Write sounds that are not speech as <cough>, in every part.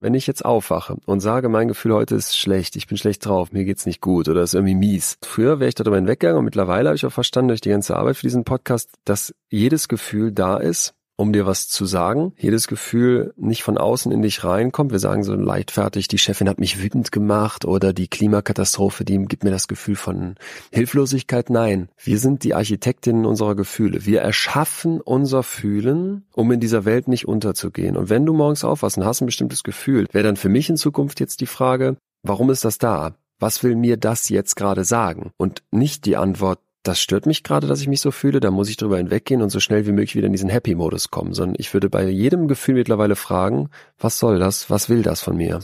Wenn ich jetzt aufwache und sage, mein Gefühl heute ist schlecht, ich bin schlecht drauf, mir geht's nicht gut oder ist irgendwie mies. Früher wäre ich darüber hinweggegangen und mittlerweile habe ich auch verstanden durch die ganze Arbeit für diesen Podcast, dass jedes Gefühl da ist, um dir was zu sagen. Jedes Gefühl nicht von außen in dich reinkommt. Wir sagen so leichtfertig, die Chefin hat mich wütend gemacht oder die Klimakatastrophe, die gibt mir das Gefühl von Hilflosigkeit. Nein, wir sind die Architektinnen unserer Gefühle. Wir erschaffen unser Fühlen, um in dieser Welt nicht unterzugehen. Und wenn du morgens aufwachst und hast ein bestimmtes Gefühl, wäre dann für mich in Zukunft jetzt die Frage, warum ist das da? Was will mir das jetzt gerade sagen? Und nicht die Antwort, das stört mich gerade, dass ich mich so fühle, da muss ich drüber hinweggehen und so schnell wie möglich wieder in diesen Happy-Modus kommen, sondern ich würde bei jedem Gefühl mittlerweile fragen, was soll das, was will das von mir?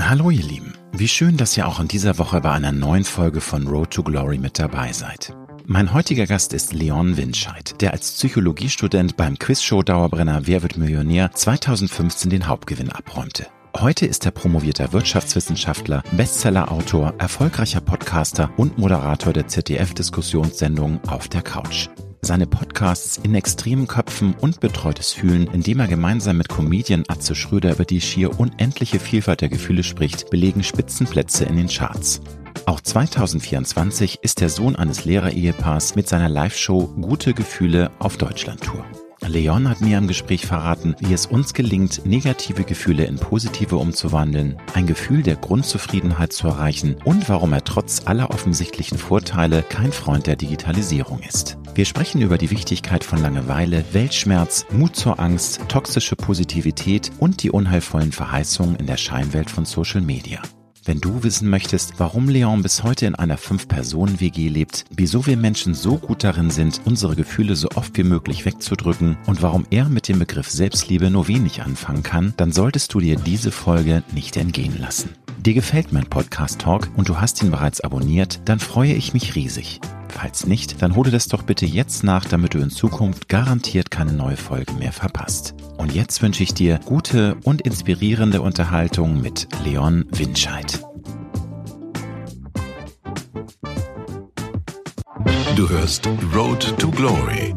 Hallo ihr Lieben, wie schön, dass ihr auch in dieser Woche bei einer neuen Folge von Road to Glory mit dabei seid. Mein heutiger Gast ist Leon Winscheid, der als Psychologiestudent beim Quizshow Dauerbrenner Wer wird Millionär 2015 den Hauptgewinn abräumte. Heute ist er promovierter Wirtschaftswissenschaftler, Bestsellerautor, erfolgreicher Podcaster und Moderator der ZDF-Diskussionssendung Auf der Couch. Seine Podcasts in extremen Köpfen und betreutes Fühlen, indem er gemeinsam mit Comedian Atze Schröder über die schier unendliche Vielfalt der Gefühle spricht, belegen Spitzenplätze in den Charts. Auch 2024 ist der Sohn eines Lehrerehepaars mit seiner Live-Show Gute Gefühle auf Deutschlandtour. Leon hat mir im Gespräch verraten, wie es uns gelingt, negative Gefühle in positive umzuwandeln, ein Gefühl der Grundzufriedenheit zu erreichen und warum er trotz aller offensichtlichen Vorteile kein Freund der Digitalisierung ist. Wir sprechen über die Wichtigkeit von Langeweile, Weltschmerz, Mut zur Angst, toxische Positivität und die unheilvollen Verheißungen in der Scheinwelt von Social Media. Wenn du wissen möchtest, warum Leon bis heute in einer Fünf-Personen-WG lebt, wieso wir Menschen so gut darin sind, unsere Gefühle so oft wie möglich wegzudrücken und warum er mit dem Begriff Selbstliebe nur wenig anfangen kann, dann solltest du dir diese Folge nicht entgehen lassen. Dir gefällt mein Podcast Talk und du hast ihn bereits abonniert, dann freue ich mich riesig. Falls nicht, dann hole das doch bitte jetzt nach, damit du in Zukunft garantiert keine neue Folge mehr verpasst. Und jetzt wünsche ich dir gute und inspirierende Unterhaltung mit Leon Winscheid. Du hörst Road to Glory.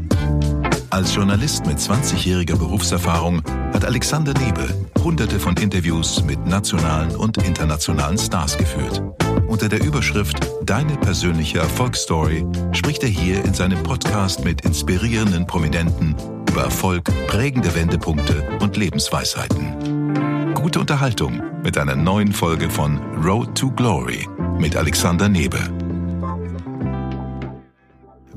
Als Journalist mit 20-jähriger Berufserfahrung hat Alexander Nebe hunderte von Interviews mit nationalen und internationalen Stars geführt. Unter der Überschrift Deine persönliche Erfolgsstory spricht er hier in seinem Podcast mit inspirierenden Prominenten über Erfolg, prägende Wendepunkte und Lebensweisheiten. Gute Unterhaltung mit einer neuen Folge von Road to Glory mit Alexander Nebe.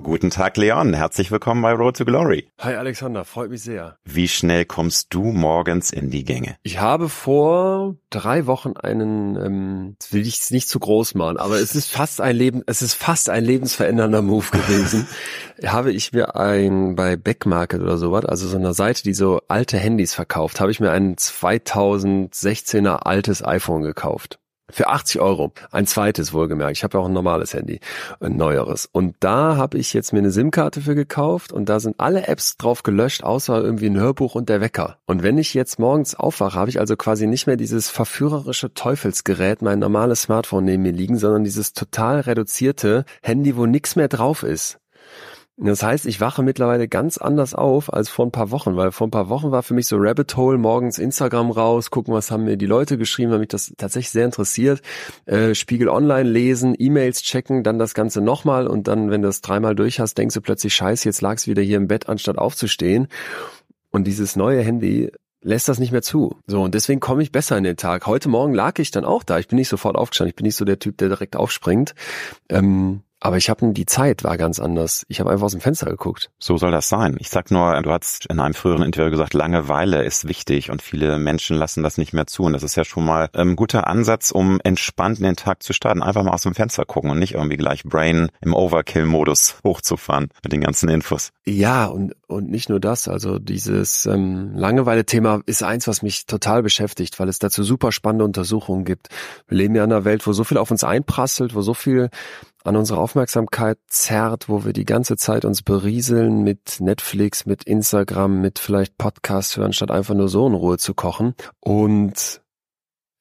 Guten Tag, Leon. Herzlich willkommen bei Road to Glory. Hi Alexander, freut mich sehr. Wie schnell kommst du morgens in die Gänge? Ich habe vor drei Wochen einen, ähm, will ich es nicht zu groß machen, aber es ist fast ein Leben, es ist fast ein lebensverändernder Move gewesen. <laughs> habe ich mir ein bei Backmarket oder sowas, also so einer Seite, die so alte Handys verkauft, habe ich mir ein 2016er altes iPhone gekauft. Für 80 Euro. Ein zweites wohlgemerkt. Ich habe ja auch ein normales Handy, ein neueres. Und da habe ich jetzt mir eine SIM-Karte für gekauft und da sind alle Apps drauf gelöscht, außer irgendwie ein Hörbuch und der Wecker. Und wenn ich jetzt morgens aufwache, habe ich also quasi nicht mehr dieses verführerische Teufelsgerät, mein normales Smartphone neben mir liegen, sondern dieses total reduzierte Handy, wo nichts mehr drauf ist. Das heißt, ich wache mittlerweile ganz anders auf als vor ein paar Wochen, weil vor ein paar Wochen war für mich so Rabbit Hole, morgens Instagram raus, gucken, was haben mir die Leute geschrieben, weil mich das tatsächlich sehr interessiert. Äh, Spiegel online lesen, E-Mails checken, dann das Ganze nochmal und dann, wenn du das dreimal durch hast, denkst du plötzlich, scheiße, jetzt lag's wieder hier im Bett, anstatt aufzustehen. Und dieses neue Handy lässt das nicht mehr zu. So, und deswegen komme ich besser in den Tag. Heute Morgen lag ich dann auch da. Ich bin nicht sofort aufgestanden. Ich bin nicht so der Typ, der direkt aufspringt. Ähm, aber ich habe die Zeit war ganz anders. Ich habe einfach aus dem Fenster geguckt. So soll das sein. Ich sag nur, du hast in einem früheren Interview gesagt, Langeweile ist wichtig und viele Menschen lassen das nicht mehr zu. Und das ist ja schon mal ein ähm, guter Ansatz, um entspannt in den Tag zu starten. Einfach mal aus dem Fenster gucken und nicht irgendwie gleich Brain im Overkill-Modus hochzufahren mit den ganzen Infos. Ja, und, und nicht nur das. Also dieses ähm, Langeweile-Thema ist eins, was mich total beschäftigt, weil es dazu super spannende Untersuchungen gibt. Wir leben ja in einer Welt, wo so viel auf uns einprasselt, wo so viel an unsere Aufmerksamkeit zerrt, wo wir die ganze Zeit uns berieseln mit Netflix, mit Instagram, mit vielleicht Podcasts hören, statt einfach nur so in Ruhe zu kochen. Und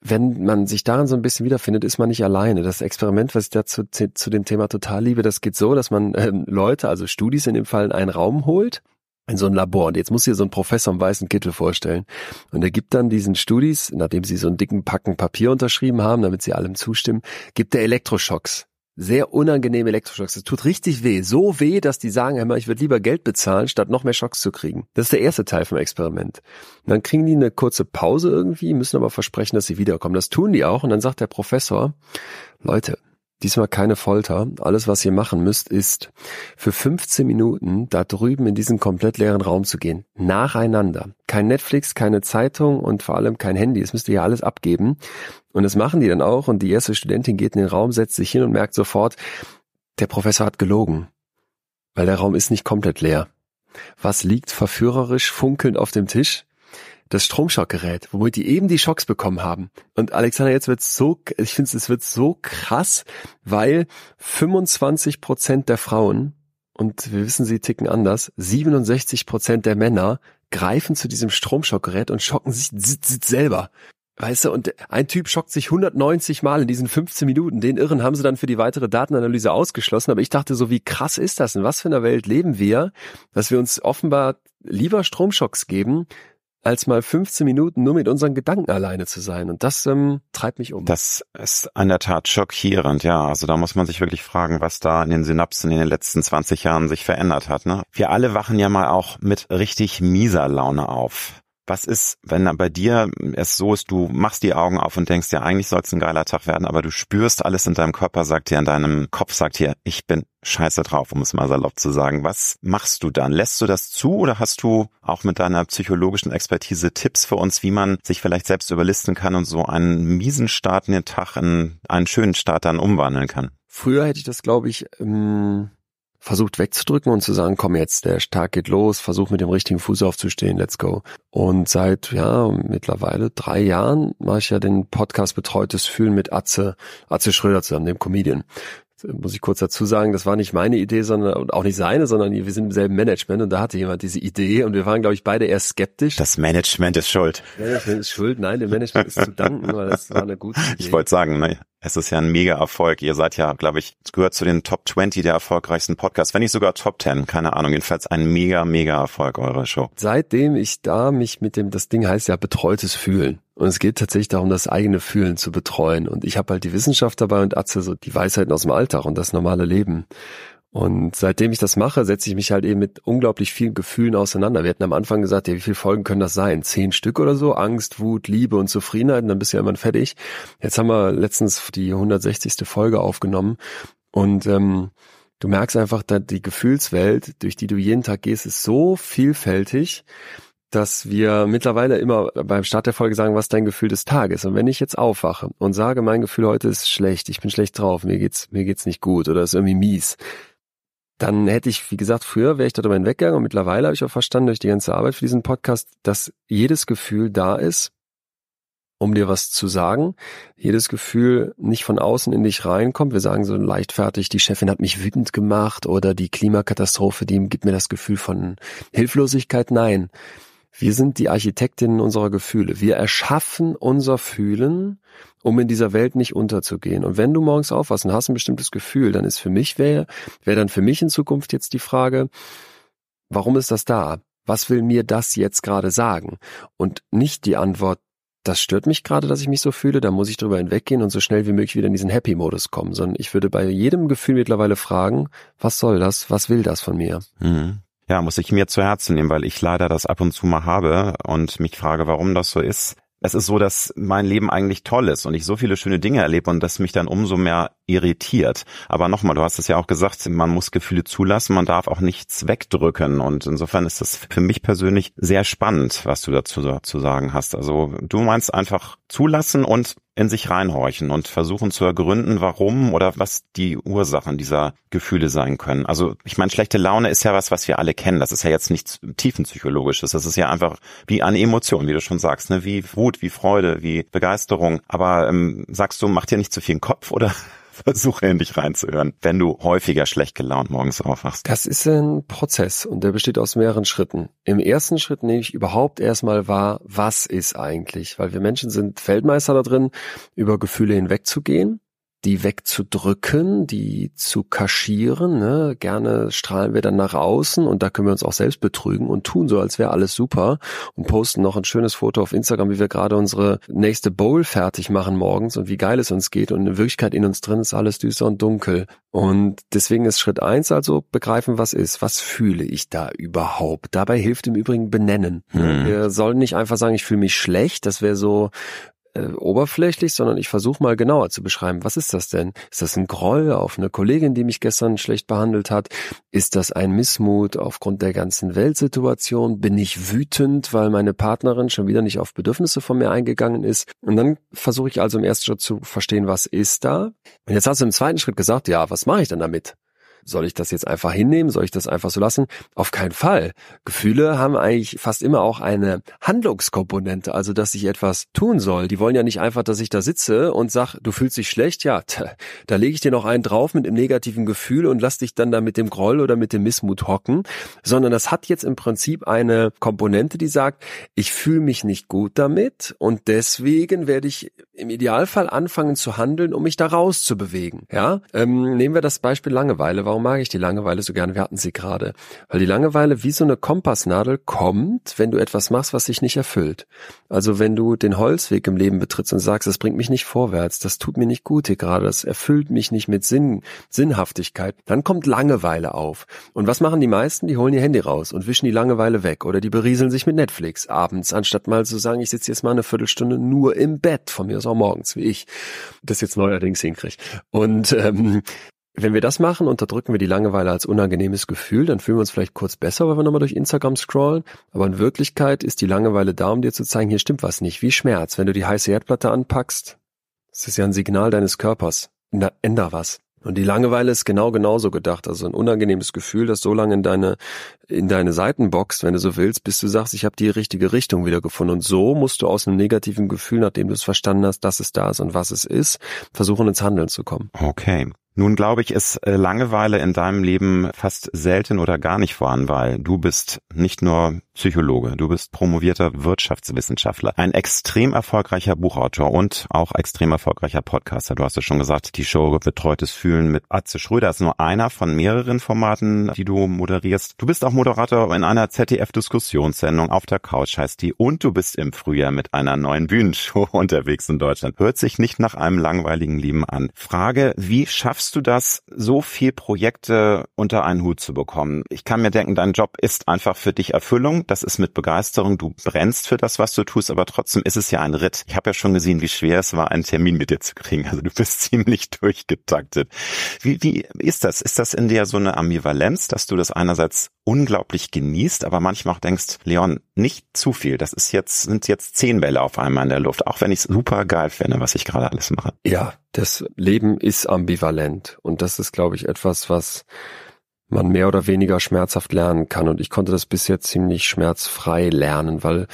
wenn man sich daran so ein bisschen wiederfindet, ist man nicht alleine. Das Experiment, was ich dazu zu dem Thema total liebe, das geht so, dass man äh, Leute, also Studis in dem Fall, in einen Raum holt in so ein Labor. Und jetzt muss dir so ein Professor im weißen Kittel vorstellen. Und er gibt dann diesen Studis, nachdem sie so einen dicken Packen Papier unterschrieben haben, damit sie allem zustimmen, gibt er Elektroschocks. Sehr unangenehme Elektroschocks. Es tut richtig weh. So weh, dass die sagen, hör mal, ich würde lieber Geld bezahlen, statt noch mehr Schocks zu kriegen. Das ist der erste Teil vom Experiment. Und dann kriegen die eine kurze Pause irgendwie, müssen aber versprechen, dass sie wiederkommen. Das tun die auch. Und dann sagt der Professor, Leute, Diesmal keine Folter. Alles, was ihr machen müsst, ist für 15 Minuten da drüben in diesen komplett leeren Raum zu gehen. Nacheinander. Kein Netflix, keine Zeitung und vor allem kein Handy. Das müsst ihr ja alles abgeben. Und das machen die dann auch. Und die erste Studentin geht in den Raum, setzt sich hin und merkt sofort, der Professor hat gelogen. Weil der Raum ist nicht komplett leer. Was liegt verführerisch funkelnd auf dem Tisch? Das Stromschockgerät, womit die eben die Schocks bekommen haben. Und Alexander, jetzt wird so, ich finde es wird so krass, weil 25 Prozent der Frauen, und wir wissen, sie ticken anders, 67 Prozent der Männer greifen zu diesem Stromschockgerät und schocken sich selber. Weißt du, und ein Typ schockt sich 190 Mal in diesen 15 Minuten. Den Irren haben sie dann für die weitere Datenanalyse ausgeschlossen. Aber ich dachte so, wie krass ist das? In was für einer Welt leben wir, dass wir uns offenbar lieber Stromschocks geben, als mal 15 Minuten nur mit unseren Gedanken alleine zu sein. Und das ähm, treibt mich um. Das ist in der Tat schockierend, ja. Also da muss man sich wirklich fragen, was da in den Synapsen in den letzten 20 Jahren sich verändert hat. Ne? Wir alle wachen ja mal auch mit richtig mieser Laune auf. Was ist, wenn bei dir es so ist, du machst die Augen auf und denkst, ja, eigentlich soll es ein geiler Tag werden, aber du spürst alles in deinem Körper, sagt dir, in deinem Kopf sagt dir, ich bin scheiße drauf, um es mal salopp zu sagen. Was machst du dann? Lässt du das zu oder hast du auch mit deiner psychologischen Expertise Tipps für uns, wie man sich vielleicht selbst überlisten kann und so einen miesen Start in den Tag in einen schönen Start dann umwandeln kann? Früher hätte ich das, glaube ich, ähm versucht wegzudrücken und zu sagen, komm jetzt, der Tag geht los, versuch mit dem richtigen Fuß aufzustehen, let's go. Und seit, ja, mittlerweile drei Jahren mache ich ja den Podcast Betreutes Fühlen mit Atze, Atze Schröder zusammen, dem Comedian muss ich kurz dazu sagen, das war nicht meine Idee, sondern auch nicht seine, sondern wir sind im selben Management und da hatte jemand diese Idee und wir waren, glaube ich, beide eher skeptisch. Das Management ist schuld. Management ist schuld, nein, dem Management ist zu danken, weil das war eine gute Idee. Ich wollte sagen, ne, es ist ja ein mega Erfolg. Ihr seid ja, glaube ich, gehört zu den Top 20 der erfolgreichsten Podcasts, wenn nicht sogar Top 10, keine Ahnung. Jedenfalls ein mega, mega Erfolg, eure Show. Seitdem ich da mich mit dem, das Ding heißt ja betreutes Fühlen. Und es geht tatsächlich darum, das eigene Fühlen zu betreuen. Und ich habe halt die Wissenschaft dabei und Atze so die Weisheiten aus dem Alltag und das normale Leben. Und seitdem ich das mache, setze ich mich halt eben mit unglaublich vielen Gefühlen auseinander. Wir hatten am Anfang gesagt, ja, wie viele Folgen können das sein? Zehn Stück oder so? Angst, Wut, Liebe und Zufriedenheit, und dann bist du ja immer fertig. Jetzt haben wir letztens die 160. Folge aufgenommen und ähm, du merkst einfach, dass die Gefühlswelt, durch die du jeden Tag gehst, ist so vielfältig, dass wir mittlerweile immer beim Start der Folge sagen, was dein Gefühl des Tages. Und wenn ich jetzt aufwache und sage, mein Gefühl heute ist schlecht, ich bin schlecht drauf, mir geht's, mir geht's nicht gut oder ist irgendwie mies, dann hätte ich, wie gesagt, früher wäre ich darüber hinweggegangen und mittlerweile habe ich auch verstanden durch die ganze Arbeit für diesen Podcast, dass jedes Gefühl da ist, um dir was zu sagen. Jedes Gefühl nicht von außen in dich reinkommt. Wir sagen so leichtfertig, die Chefin hat mich wütend gemacht oder die Klimakatastrophe, die gibt mir das Gefühl von Hilflosigkeit. Nein. Wir sind die Architektinnen unserer Gefühle. Wir erschaffen unser Fühlen, um in dieser Welt nicht unterzugehen. Und wenn du morgens aufwachst und hast ein bestimmtes Gefühl, dann ist für mich, wäre wär dann für mich in Zukunft jetzt die Frage, warum ist das da? Was will mir das jetzt gerade sagen? Und nicht die Antwort, das stört mich gerade, dass ich mich so fühle, da muss ich drüber hinweggehen und so schnell wie möglich wieder in diesen Happy-Modus kommen, sondern ich würde bei jedem Gefühl mittlerweile fragen, was soll das, was will das von mir? Mhm. Ja, muss ich mir zu Herzen nehmen, weil ich leider das ab und zu mal habe und mich frage, warum das so ist. Es ist so, dass mein Leben eigentlich toll ist und ich so viele schöne Dinge erlebe und das mich dann umso mehr irritiert. Aber nochmal, du hast es ja auch gesagt, man muss Gefühle zulassen, man darf auch nichts wegdrücken. Und insofern ist das für mich persönlich sehr spannend, was du dazu zu sagen hast. Also du meinst einfach zulassen und in sich reinhorchen und versuchen zu ergründen, warum oder was die Ursachen dieser Gefühle sein können. Also ich meine, schlechte Laune ist ja was, was wir alle kennen. Das ist ja jetzt nichts tiefenpsychologisches. Das ist ja einfach wie eine Emotion, wie du schon sagst, ne? wie Wut, wie Freude, wie Begeisterung. Aber ähm, sagst du, mach dir nicht zu viel Kopf oder versuche in dich reinzuhören, wenn du häufiger schlecht gelaunt morgens aufwachst? Das ist ein Prozess und der besteht aus mehreren Schritten. Im ersten Schritt nehme ich überhaupt erstmal wahr, was ist eigentlich, weil wir Menschen sind Feldmeister da drin, über Gefühle hinwegzugehen die wegzudrücken, die zu kaschieren. Ne? Gerne strahlen wir dann nach außen und da können wir uns auch selbst betrügen und tun so, als wäre alles super und posten noch ein schönes Foto auf Instagram, wie wir gerade unsere nächste Bowl fertig machen morgens und wie geil es uns geht und in Wirklichkeit in uns drin ist alles düster und dunkel. Und deswegen ist Schritt eins also begreifen, was ist, was fühle ich da überhaupt. Dabei hilft im Übrigen benennen. Mhm. Wir sollen nicht einfach sagen, ich fühle mich schlecht, das wäre so äh, oberflächlich, sondern ich versuche mal genauer zu beschreiben, was ist das denn? Ist das ein Groll auf eine Kollegin, die mich gestern schlecht behandelt hat? Ist das ein Missmut aufgrund der ganzen Weltsituation? Bin ich wütend, weil meine Partnerin schon wieder nicht auf Bedürfnisse von mir eingegangen ist? Und dann versuche ich also im ersten Schritt zu verstehen, was ist da? Und jetzt hast du im zweiten Schritt gesagt, ja, was mache ich denn damit? Soll ich das jetzt einfach hinnehmen? Soll ich das einfach so lassen? Auf keinen Fall. Gefühle haben eigentlich fast immer auch eine Handlungskomponente, also dass ich etwas tun soll. Die wollen ja nicht einfach, dass ich da sitze und sag, du fühlst dich schlecht, ja, da lege ich dir noch einen drauf mit dem negativen Gefühl und lass dich dann da mit dem Groll oder mit dem Missmut hocken, sondern das hat jetzt im Prinzip eine Komponente, die sagt, ich fühle mich nicht gut damit und deswegen werde ich im Idealfall anfangen zu handeln, um mich da rauszubewegen. Ja, ähm, nehmen wir das Beispiel Langeweile. Warum mag ich die Langeweile so gerne? Wir hatten sie gerade. Weil die Langeweile wie so eine Kompassnadel kommt, wenn du etwas machst, was sich nicht erfüllt. Also wenn du den Holzweg im Leben betrittst und sagst, das bringt mich nicht vorwärts, das tut mir nicht gut hier gerade, das erfüllt mich nicht mit Sinn, Sinnhaftigkeit, dann kommt Langeweile auf. Und was machen die meisten? Die holen ihr Handy raus und wischen die Langeweile weg oder die berieseln sich mit Netflix abends, anstatt mal zu sagen, ich sitze jetzt mal eine Viertelstunde nur im Bett, von mir aus auch morgens, wie ich das jetzt neuerdings hinkriege. Und ähm, wenn wir das machen, unterdrücken wir die Langeweile als unangenehmes Gefühl, dann fühlen wir uns vielleicht kurz besser, weil wir nochmal durch Instagram scrollen. Aber in Wirklichkeit ist die Langeweile da, um dir zu zeigen, hier stimmt was nicht. Wie Schmerz. Wenn du die heiße Erdplatte anpackst, das ist ja ein Signal deines Körpers. Na, änder was. Und die Langeweile ist genau genauso gedacht. Also ein unangenehmes Gefühl, das so lange in deine, in deine Seiten boxt, wenn du so willst, bis du sagst, ich habe die richtige Richtung wieder gefunden. Und so musst du aus einem negativen Gefühl, nachdem du es verstanden hast, dass es da ist und was es ist, versuchen ins Handeln zu kommen. Okay. Nun glaube ich, ist äh, Langeweile in deinem Leben fast selten oder gar nicht vorhanden, weil du bist nicht nur Psychologe, du bist promovierter Wirtschaftswissenschaftler, ein extrem erfolgreicher Buchautor und auch extrem erfolgreicher Podcaster. Du hast es schon gesagt, die Show Betreutes Fühlen mit Atze Schröder ist nur einer von mehreren Formaten, die du moderierst. Du bist auch Moderator in einer ZDF-Diskussionssendung auf der Couch heißt die und du bist im Frühjahr mit einer neuen Bühnenshow <laughs> unterwegs in Deutschland. Hört sich nicht nach einem langweiligen Leben an. Frage, wie schaffst schaffst du das, so viel Projekte unter einen Hut zu bekommen? Ich kann mir denken, dein Job ist einfach für dich Erfüllung. Das ist mit Begeisterung. Du brennst für das, was du tust, aber trotzdem ist es ja ein Ritt. Ich habe ja schon gesehen, wie schwer es war, einen Termin mit dir zu kriegen. Also du bist <laughs> ziemlich durchgetaktet. Wie, wie ist das? Ist das in dir so eine Ambivalenz, dass du das einerseits unglaublich genießt, aber manchmal auch denkst, Leon, nicht zu viel. Das ist jetzt, sind jetzt zehn Bälle auf einmal in der Luft, auch wenn ich es super geil finde, was ich gerade alles mache. Ja, das Leben ist ambivalent. Und das ist, glaube ich, etwas, was man mehr oder weniger schmerzhaft lernen kann. Und ich konnte das bisher ziemlich schmerzfrei lernen, weil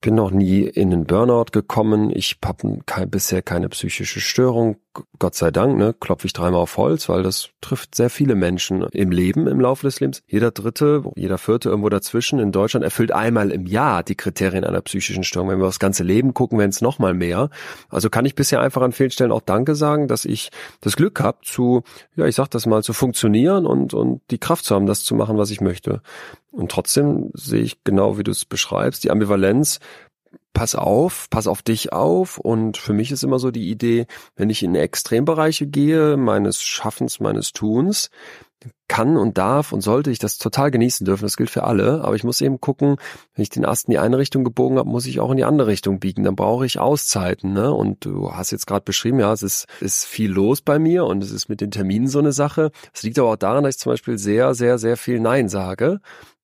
bin noch nie in einen Burnout gekommen. Ich habe bisher keine psychische Störung. Gott sei Dank, ne, klopfe ich dreimal auf Holz, weil das trifft sehr viele Menschen im Leben, im Laufe des Lebens. Jeder Dritte, jeder Vierte irgendwo dazwischen in Deutschland erfüllt einmal im Jahr die Kriterien einer psychischen Störung. Wenn wir aufs ganze Leben gucken, werden es noch mal mehr. Also kann ich bisher einfach an vielen Stellen auch Danke sagen, dass ich das Glück habe zu, ja, ich sag das mal, zu funktionieren und, und die Kraft zu haben, das zu machen, was ich möchte. Und trotzdem sehe ich genau, wie du es beschreibst, die Ambivalenz, pass auf, pass auf dich auf. Und für mich ist immer so die Idee, wenn ich in Extrembereiche gehe, meines Schaffens, meines Tuns, kann und darf und sollte ich das total genießen dürfen. Das gilt für alle. Aber ich muss eben gucken, wenn ich den Ast in die eine Richtung gebogen habe, muss ich auch in die andere Richtung biegen. Dann brauche ich Auszeiten. Ne? Und du hast jetzt gerade beschrieben, ja, es ist, ist viel los bei mir und es ist mit den Terminen so eine Sache. Es liegt aber auch daran, dass ich zum Beispiel sehr, sehr, sehr viel Nein sage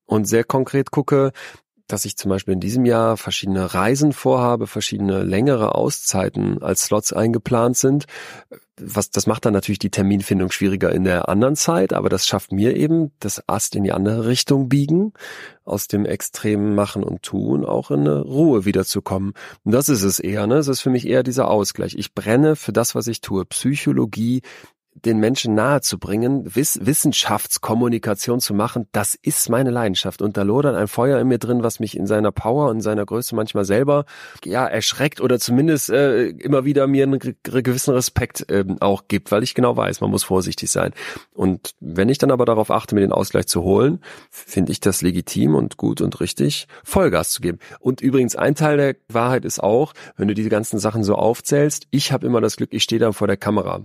und sehr konkret gucke, dass ich zum Beispiel in diesem Jahr verschiedene Reisen vorhabe, verschiedene längere Auszeiten als Slots eingeplant sind. Was, das macht dann natürlich die Terminfindung schwieriger in der anderen Zeit, aber das schafft mir eben das Ast in die andere Richtung biegen, aus dem extremen Machen und Tun auch in eine Ruhe wiederzukommen. Und das ist es eher, ne? Es ist für mich eher dieser Ausgleich. Ich brenne für das, was ich tue. Psychologie den Menschen nahezubringen, Wiss Wissenschaftskommunikation zu machen, das ist meine Leidenschaft. Und da lodert ein Feuer in mir drin, was mich in seiner Power und seiner Größe manchmal selber ja erschreckt oder zumindest äh, immer wieder mir einen gewissen Respekt äh, auch gibt, weil ich genau weiß, man muss vorsichtig sein. Und wenn ich dann aber darauf achte, mir den Ausgleich zu holen, finde ich das legitim und gut und richtig, Vollgas zu geben. Und übrigens ein Teil der Wahrheit ist auch, wenn du diese ganzen Sachen so aufzählst, ich habe immer das Glück, ich stehe da vor der Kamera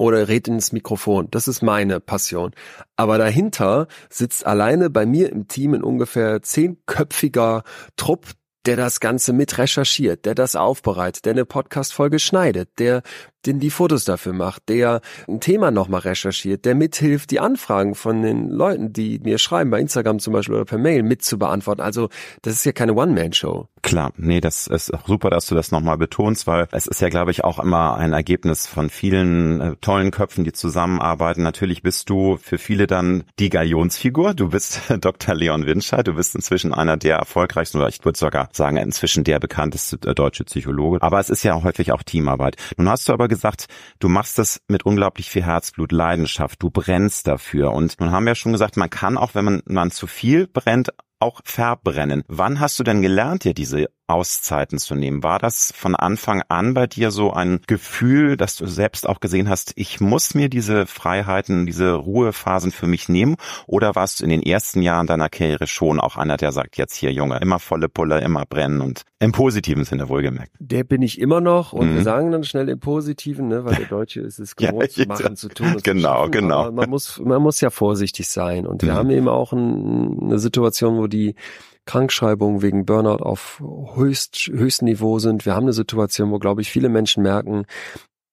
oder red ins Mikrofon. Das ist meine Passion. Aber dahinter sitzt alleine bei mir im Team ein ungefähr zehnköpfiger Trupp, der das Ganze mit recherchiert, der das aufbereitet, der eine Podcast-Folge schneidet, der den die Fotos dafür macht, der ein Thema nochmal recherchiert, der mithilft, die Anfragen von den Leuten, die mir schreiben, bei Instagram zum Beispiel oder per Mail mit zu beantworten. Also das ist ja keine One-Man-Show. Klar, nee, das ist auch super, dass du das nochmal betonst, weil es ist ja, glaube ich, auch immer ein Ergebnis von vielen äh, tollen Köpfen, die zusammenarbeiten. Natürlich bist du für viele dann die Galionsfigur. Du bist <laughs> Dr. Leon Winscheid. Du bist inzwischen einer der erfolgreichsten, oder ich würde sogar sagen, inzwischen der bekannteste äh, deutsche Psychologe. Aber es ist ja häufig auch Teamarbeit. Nun hast du aber gesagt, du machst das mit unglaublich viel Herzblut, Leidenschaft. Du brennst dafür. Und nun haben wir ja schon gesagt, man kann auch, wenn man, man zu viel brennt, auch verbrennen. Wann hast du denn gelernt, dir diese Auszeiten zu nehmen? War das von Anfang an bei dir so ein Gefühl, dass du selbst auch gesehen hast, ich muss mir diese Freiheiten, diese Ruhephasen für mich nehmen? Oder warst du in den ersten Jahren deiner Karriere schon auch einer, der sagt, jetzt hier Junge, immer volle Pulle, immer brennen und im positiven Sinne wohlgemerkt? Der bin ich immer noch und mhm. wir sagen dann schnell im Positiven, ne, weil der Deutsche ist es <laughs> gewohnt ja, zu machen, zu tun. Genau, zu genau. Aber man muss, man muss ja vorsichtig sein und wir mhm. haben eben auch ein, eine Situation, wo die Krankschreibungen wegen Burnout auf höchst, höchstem Niveau sind. Wir haben eine Situation, wo, glaube ich, viele Menschen merken,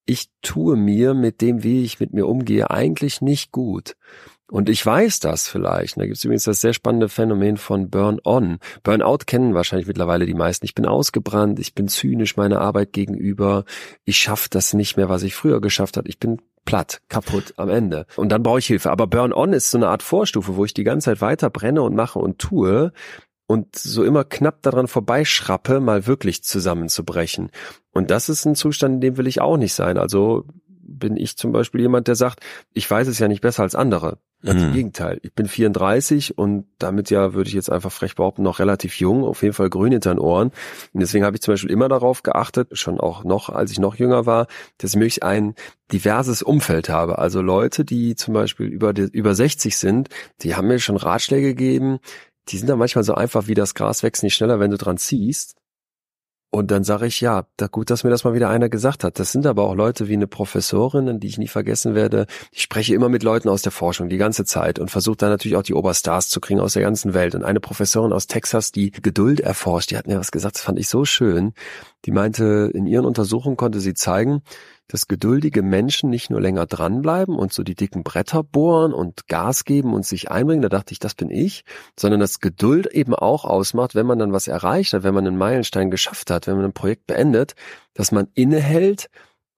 ich tue mir mit dem, wie ich mit mir umgehe, eigentlich nicht gut. Und ich weiß das vielleicht. Da gibt es übrigens das sehr spannende Phänomen von Burn-on. Burnout kennen wahrscheinlich mittlerweile die meisten. Ich bin ausgebrannt, ich bin zynisch meiner Arbeit gegenüber, ich schaffe das nicht mehr, was ich früher geschafft habe. Ich bin platt, kaputt am Ende. Und dann brauche ich Hilfe. Aber Burn-on ist so eine Art Vorstufe, wo ich die ganze Zeit weiter brenne und mache und tue, und so immer knapp daran vorbeischrappe, mal wirklich zusammenzubrechen. Und das ist ein Zustand, in dem will ich auch nicht sein. Also bin ich zum Beispiel jemand, der sagt, ich weiß es ja nicht besser als andere. Ganz im mhm. Gegenteil. Ich bin 34 und damit ja, würde ich jetzt einfach frech behaupten, noch relativ jung, auf jeden Fall grün hinter den Ohren. Und deswegen habe ich zum Beispiel immer darauf geachtet, schon auch noch, als ich noch jünger war, dass ich möglichst ein diverses Umfeld habe. Also Leute, die zum Beispiel über, über 60 sind, die haben mir schon Ratschläge gegeben, die sind dann manchmal so einfach wie das Gras wächst nicht schneller, wenn du dran ziehst. Und dann sage ich, ja, da gut, dass mir das mal wieder einer gesagt hat. Das sind aber auch Leute wie eine Professorin, die ich nie vergessen werde. Ich spreche immer mit Leuten aus der Forschung die ganze Zeit und versuche da natürlich auch die Oberstars zu kriegen aus der ganzen Welt. Und eine Professorin aus Texas, die Geduld erforscht, die hat mir was gesagt, das fand ich so schön. Die meinte, in ihren Untersuchungen konnte sie zeigen, dass geduldige Menschen nicht nur länger dranbleiben und so die dicken Bretter bohren und Gas geben und sich einbringen, da dachte ich, das bin ich, sondern dass Geduld eben auch ausmacht, wenn man dann was erreicht hat, wenn man einen Meilenstein geschafft hat, wenn man ein Projekt beendet, dass man innehält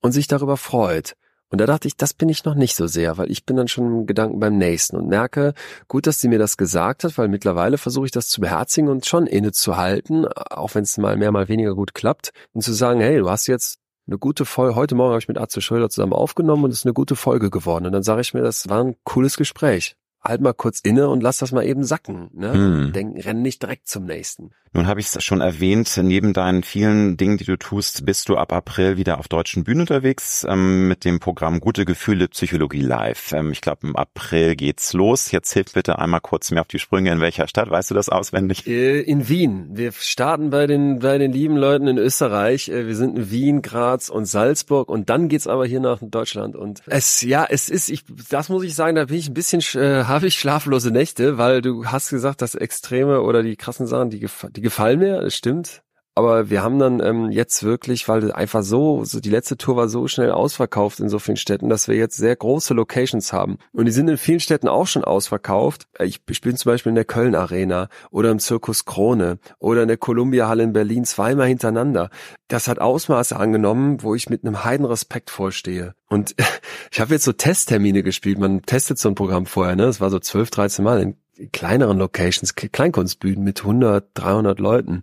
und sich darüber freut. Und da dachte ich, das bin ich noch nicht so sehr, weil ich bin dann schon im Gedanken beim nächsten und merke, gut, dass sie mir das gesagt hat, weil mittlerweile versuche ich das zu beherzigen und schon innezuhalten, auch wenn es mal mehr, mal weniger gut klappt und zu sagen, hey, du hast jetzt eine gute Folge. Heute Morgen habe ich mit Atze Schröder zusammen aufgenommen und es ist eine gute Folge geworden. Und dann sage ich mir, das war ein cooles Gespräch. Halt mal kurz inne und lass das mal eben sacken. Ne? Hm. Denk, renn nicht direkt zum nächsten. Nun habe ich es schon erwähnt, neben deinen vielen Dingen, die du tust, bist du ab April wieder auf deutschen Bühnen unterwegs ähm, mit dem Programm Gute Gefühle Psychologie Live. Ähm, ich glaube, im April geht's los. Jetzt hilf bitte einmal kurz mir auf die Sprünge. In welcher Stadt? Weißt du das auswendig? Äh, in Wien. Wir starten bei den, bei den lieben Leuten in Österreich. Äh, wir sind in Wien, Graz und Salzburg und dann geht's aber hier nach Deutschland. Und es, ja, es ist, ich, das muss ich sagen, da bin ich ein bisschen, äh, habe ich schlaflose Nächte, weil du hast gesagt, das Extreme oder die krassen Sachen, die, die die gefallen mir, das stimmt. Aber wir haben dann ähm, jetzt wirklich, weil einfach so, so die letzte Tour war so schnell ausverkauft in so vielen Städten, dass wir jetzt sehr große Locations haben. Und die sind in vielen Städten auch schon ausverkauft. Ich, ich bin zum Beispiel in der Köln Arena oder im Zirkus Krone oder in der Columbia Halle in Berlin zweimal hintereinander. Das hat Ausmaße angenommen, wo ich mit einem Heidenrespekt vorstehe. Und <laughs> ich habe jetzt so Testtermine gespielt. Man testet so ein Programm vorher, ne? Das war so 12, 13 Mal in kleineren Locations, Kleinkunstbühnen mit 100, 300 Leuten,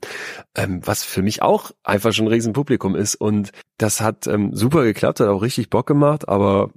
ähm, was für mich auch einfach schon ein Riesenpublikum ist. Und das hat ähm, super geklappt, hat auch richtig Bock gemacht, aber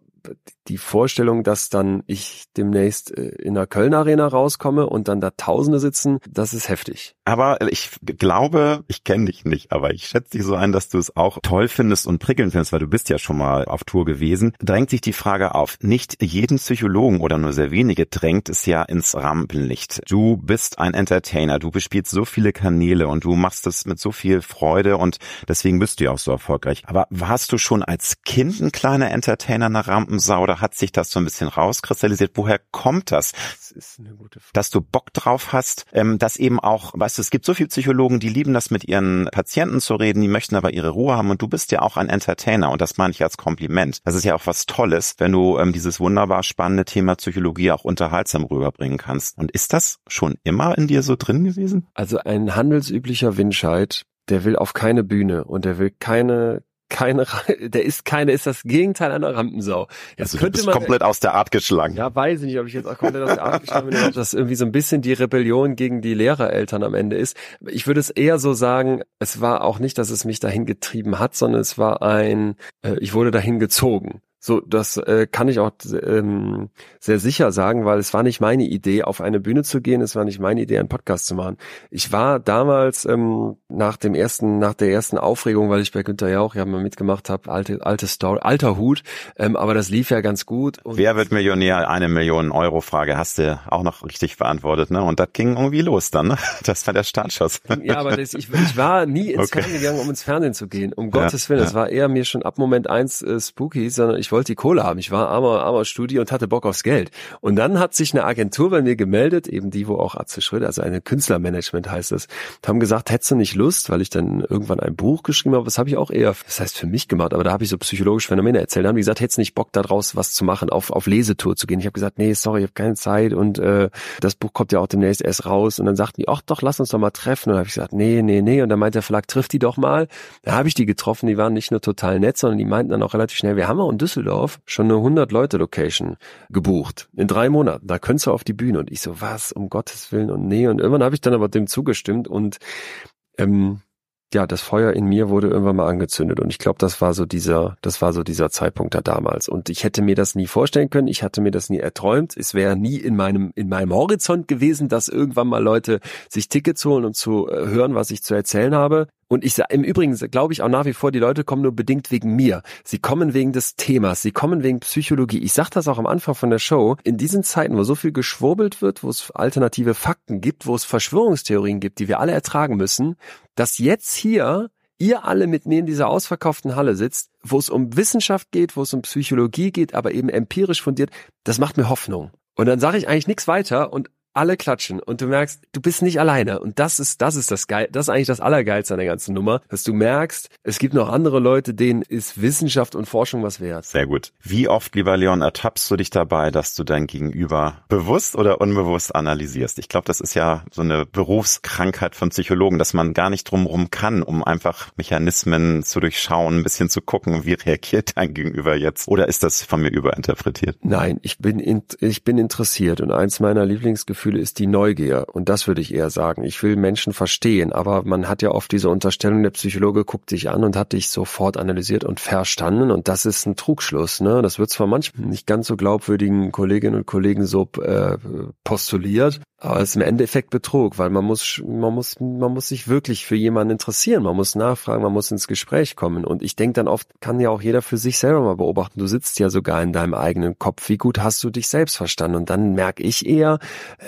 die Vorstellung, dass dann ich demnächst äh, in der Köln Arena rauskomme und dann da Tausende sitzen, das ist heftig. Aber ich glaube, ich kenne dich nicht, aber ich schätze dich so ein, dass du es auch toll findest und prickelnd findest, weil du bist ja schon mal auf Tour gewesen. Drängt sich die Frage auf, nicht jeden Psychologen oder nur sehr wenige drängt es ja ins Rampenlicht. Du bist ein Entertainer, du bespielst so viele Kanäle und du machst es mit so viel Freude und deswegen bist du ja auch so erfolgreich. Aber warst du schon als Kind ein kleiner Entertainer, eine Rampensau oder hat sich das so ein bisschen rauskristallisiert? Woher kommt das? Das ist eine gute Frage. Dass du Bock drauf hast, ähm, dass eben auch, weißt du, es gibt so viele Psychologen, die lieben das mit ihren Patienten zu reden, die möchten aber ihre Ruhe haben und du bist ja auch ein Entertainer und das meine ich als Kompliment. Das ist ja auch was Tolles, wenn du ähm, dieses wunderbar spannende Thema Psychologie auch unterhaltsam rüberbringen kannst. Und ist das schon immer in dir so drin gewesen? Also ein handelsüblicher Windscheid, der will auf keine Bühne und der will keine keine, der ist keine, ist das Gegenteil einer Rampensau. Jetzt also könnte du bist man, komplett aus der Art geschlagen. Ja, weiß ich nicht, ob ich jetzt auch komplett aus der Art geschlagen bin, ob das irgendwie so ein bisschen die Rebellion gegen die Lehrereltern am Ende ist. Ich würde es eher so sagen, es war auch nicht, dass es mich dahin getrieben hat, sondern es war ein, äh, ich wurde dahin gezogen. So, das äh, kann ich auch ähm, sehr sicher sagen, weil es war nicht meine Idee, auf eine Bühne zu gehen. Es war nicht meine Idee, einen Podcast zu machen. Ich war damals ähm, nach dem ersten, nach der ersten Aufregung, weil ich bei Günther Jauch ja mal mitgemacht habe, alte, alte Story, alter Hut. Ähm, aber das lief ja ganz gut. Wer wird Millionär? Eine Million Euro Frage hast du auch noch richtig beantwortet, ne? Und das ging irgendwie los dann. Ne? <laughs> Das war der Startschuss. Ja, aber das, ich, ich war nie ins okay. Fernsehen gegangen, um ins Fernsehen zu gehen. Um ja, Gottes Willen. Es ja. war eher mir schon ab Moment eins äh, spooky, sondern ich ich wollte die Kohle haben. Ich war armer, armer Studi und hatte Bock aufs Geld. Und dann hat sich eine Agentur bei mir gemeldet, eben die, wo auch Atze Schröder, also eine Künstlermanagement heißt es, haben gesagt, hättest du nicht Lust, weil ich dann irgendwann ein Buch geschrieben habe, das habe ich auch eher, das heißt für mich gemacht, aber da habe ich so psychologische Phänomene erzählt. Dann haben die gesagt, hättest du nicht Bock daraus was zu machen, auf, auf Lesetour zu gehen. Ich habe gesagt, nee, sorry, ich habe keine Zeit und äh, das Buch kommt ja auch demnächst erst raus. Und dann sagten die, ach doch, lass uns doch mal treffen. Und dann habe ich gesagt, nee, nee, nee. Und dann meint der Verlag, trifft die doch mal. Da habe ich die getroffen, die waren nicht nur total nett, sondern die meinten dann auch relativ schnell, wir haben auch in Düsseldorf schon eine 100 Leute Location gebucht. In drei Monaten. Da könntest du auf die Bühne. Und ich so was? Um Gottes willen und nee. Und irgendwann habe ich dann aber dem zugestimmt. Und ähm, ja, das Feuer in mir wurde irgendwann mal angezündet. Und ich glaube, das war so dieser, das war so dieser Zeitpunkt da damals. Und ich hätte mir das nie vorstellen können, ich hatte mir das nie erträumt, es wäre nie in meinem in meinem Horizont gewesen, dass irgendwann mal Leute sich Tickets holen und zu äh, hören, was ich zu erzählen habe. Und ich im Übrigen glaube ich auch nach wie vor, die Leute kommen nur bedingt wegen mir. Sie kommen wegen des Themas, sie kommen wegen Psychologie. Ich sage das auch am Anfang von der Show. In diesen Zeiten, wo so viel geschwurbelt wird, wo es alternative Fakten gibt, wo es Verschwörungstheorien gibt, die wir alle ertragen müssen, dass jetzt hier ihr alle mit mir in dieser ausverkauften Halle sitzt, wo es um Wissenschaft geht, wo es um Psychologie geht, aber eben empirisch fundiert, das macht mir Hoffnung. Und dann sage ich eigentlich nichts weiter und alle klatschen und du merkst, du bist nicht alleine. Und das ist, das ist das Geil, das ist eigentlich das Allergeilste an der ganzen Nummer, dass du merkst, es gibt noch andere Leute, denen ist Wissenschaft und Forschung was wert. Sehr gut. Wie oft, lieber Leon, ertappst du dich dabei, dass du dein Gegenüber bewusst oder unbewusst analysierst? Ich glaube, das ist ja so eine Berufskrankheit von Psychologen, dass man gar nicht drumherum kann, um einfach Mechanismen zu durchschauen, ein bisschen zu gucken, wie reagiert dein Gegenüber jetzt? Oder ist das von mir überinterpretiert? Nein, ich bin, in, ich bin interessiert und eins meiner Lieblingsgefühle Gefühle ist die Neugier. Und das würde ich eher sagen. Ich will Menschen verstehen, aber man hat ja oft diese Unterstellung, der Psychologe guckt dich an und hat dich sofort analysiert und verstanden. Und das ist ein Trugschluss. Ne? Das wird zwar manchmal nicht ganz so glaubwürdigen Kolleginnen und Kollegen so äh, postuliert, aber es ist im Endeffekt Betrug, weil man muss, man muss, man muss sich wirklich für jemanden interessieren. Man muss nachfragen, man muss ins Gespräch kommen. Und ich denke dann oft, kann ja auch jeder für sich selber mal beobachten. Du sitzt ja sogar in deinem eigenen Kopf. Wie gut hast du dich selbst verstanden? Und dann merke ich eher,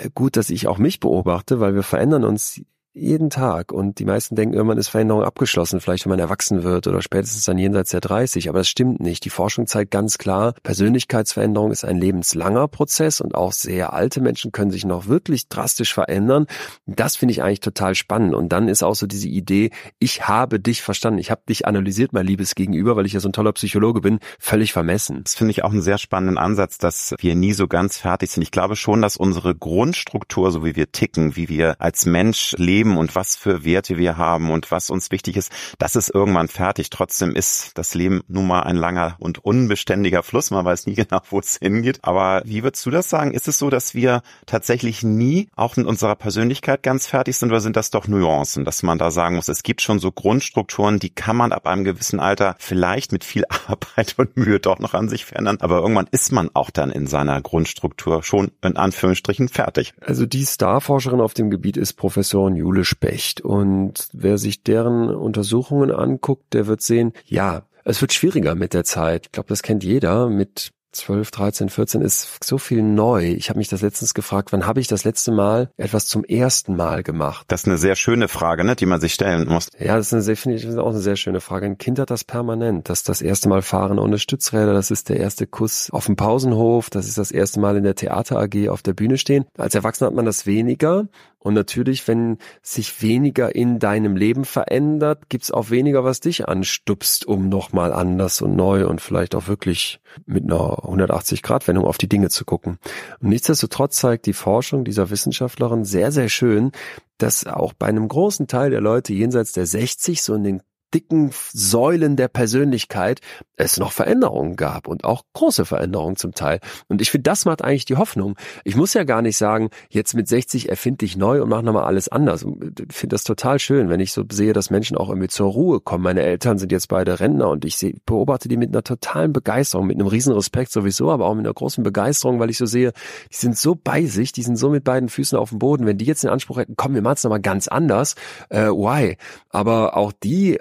gut, dass ich auch mich beobachte, weil wir verändern uns jeden Tag. Und die meisten denken, irgendwann ist Veränderung abgeschlossen, vielleicht wenn man erwachsen wird oder spätestens dann jenseits der 30. Aber das stimmt nicht. Die Forschung zeigt ganz klar, Persönlichkeitsveränderung ist ein lebenslanger Prozess und auch sehr alte Menschen können sich noch wirklich drastisch verändern. Das finde ich eigentlich total spannend. Und dann ist auch so diese Idee, ich habe dich verstanden, ich habe dich analysiert, mein liebes Gegenüber, weil ich ja so ein toller Psychologe bin, völlig vermessen. Das finde ich auch einen sehr spannenden Ansatz, dass wir nie so ganz fertig sind. Ich glaube schon, dass unsere Grundstruktur, so wie wir ticken, wie wir als Mensch leben, leben und was für Werte wir haben und was uns wichtig ist, das ist irgendwann fertig. Trotzdem ist das Leben nun mal ein langer und unbeständiger Fluss. Man weiß nie <laughs> genau, wo es hingeht. Aber wie würdest du das sagen? Ist es so, dass wir tatsächlich nie auch in unserer Persönlichkeit ganz fertig sind oder sind das doch Nuancen, dass man da sagen muss, es gibt schon so Grundstrukturen, die kann man ab einem gewissen Alter vielleicht mit viel <laughs> Arbeit und Mühe doch noch an sich verändern. Aber irgendwann ist man auch dann in seiner Grundstruktur schon in Anführungsstrichen fertig. Also die Starforscherin auf dem Gebiet ist Professorin Jule Specht. Und wer sich deren Untersuchungen anguckt, der wird sehen, ja, es wird schwieriger mit der Zeit. Ich glaube, das kennt jeder. Mit 12, 13, 14 ist so viel neu. Ich habe mich das letztens gefragt, wann habe ich das letzte Mal etwas zum ersten Mal gemacht? Das ist eine sehr schöne Frage, ne, die man sich stellen muss. Ja, das ist eine sehr, finde ich, auch eine sehr schöne Frage. Ein Kind hat das permanent. Das ist das erste Mal fahren ohne Stützräder, das ist der erste Kuss auf dem Pausenhof, das ist das erste Mal in der Theater AG auf der Bühne stehen. Als Erwachsener hat man das weniger und natürlich, wenn sich weniger in deinem Leben verändert, gibt's auch weniger, was dich anstupst, um nochmal anders und neu und vielleicht auch wirklich mit einer 180-Grad-Wendung auf die Dinge zu gucken. Und nichtsdestotrotz zeigt die Forschung dieser Wissenschaftlerin sehr, sehr schön, dass auch bei einem großen Teil der Leute jenseits der 60 so in den dicken Säulen der Persönlichkeit es noch Veränderungen gab und auch große Veränderungen zum Teil. Und ich finde, das macht eigentlich die Hoffnung. Ich muss ja gar nicht sagen, jetzt mit 60 erfinde ich neu und mache nochmal alles anders. Ich finde das total schön, wenn ich so sehe, dass Menschen auch irgendwie zur Ruhe kommen. Meine Eltern sind jetzt beide Rentner und ich sehe, beobachte die mit einer totalen Begeisterung, mit einem riesen Respekt sowieso, aber auch mit einer großen Begeisterung, weil ich so sehe, die sind so bei sich, die sind so mit beiden Füßen auf dem Boden. Wenn die jetzt den Anspruch hätten, komm, wir machen es nochmal ganz anders, äh, why? Aber auch die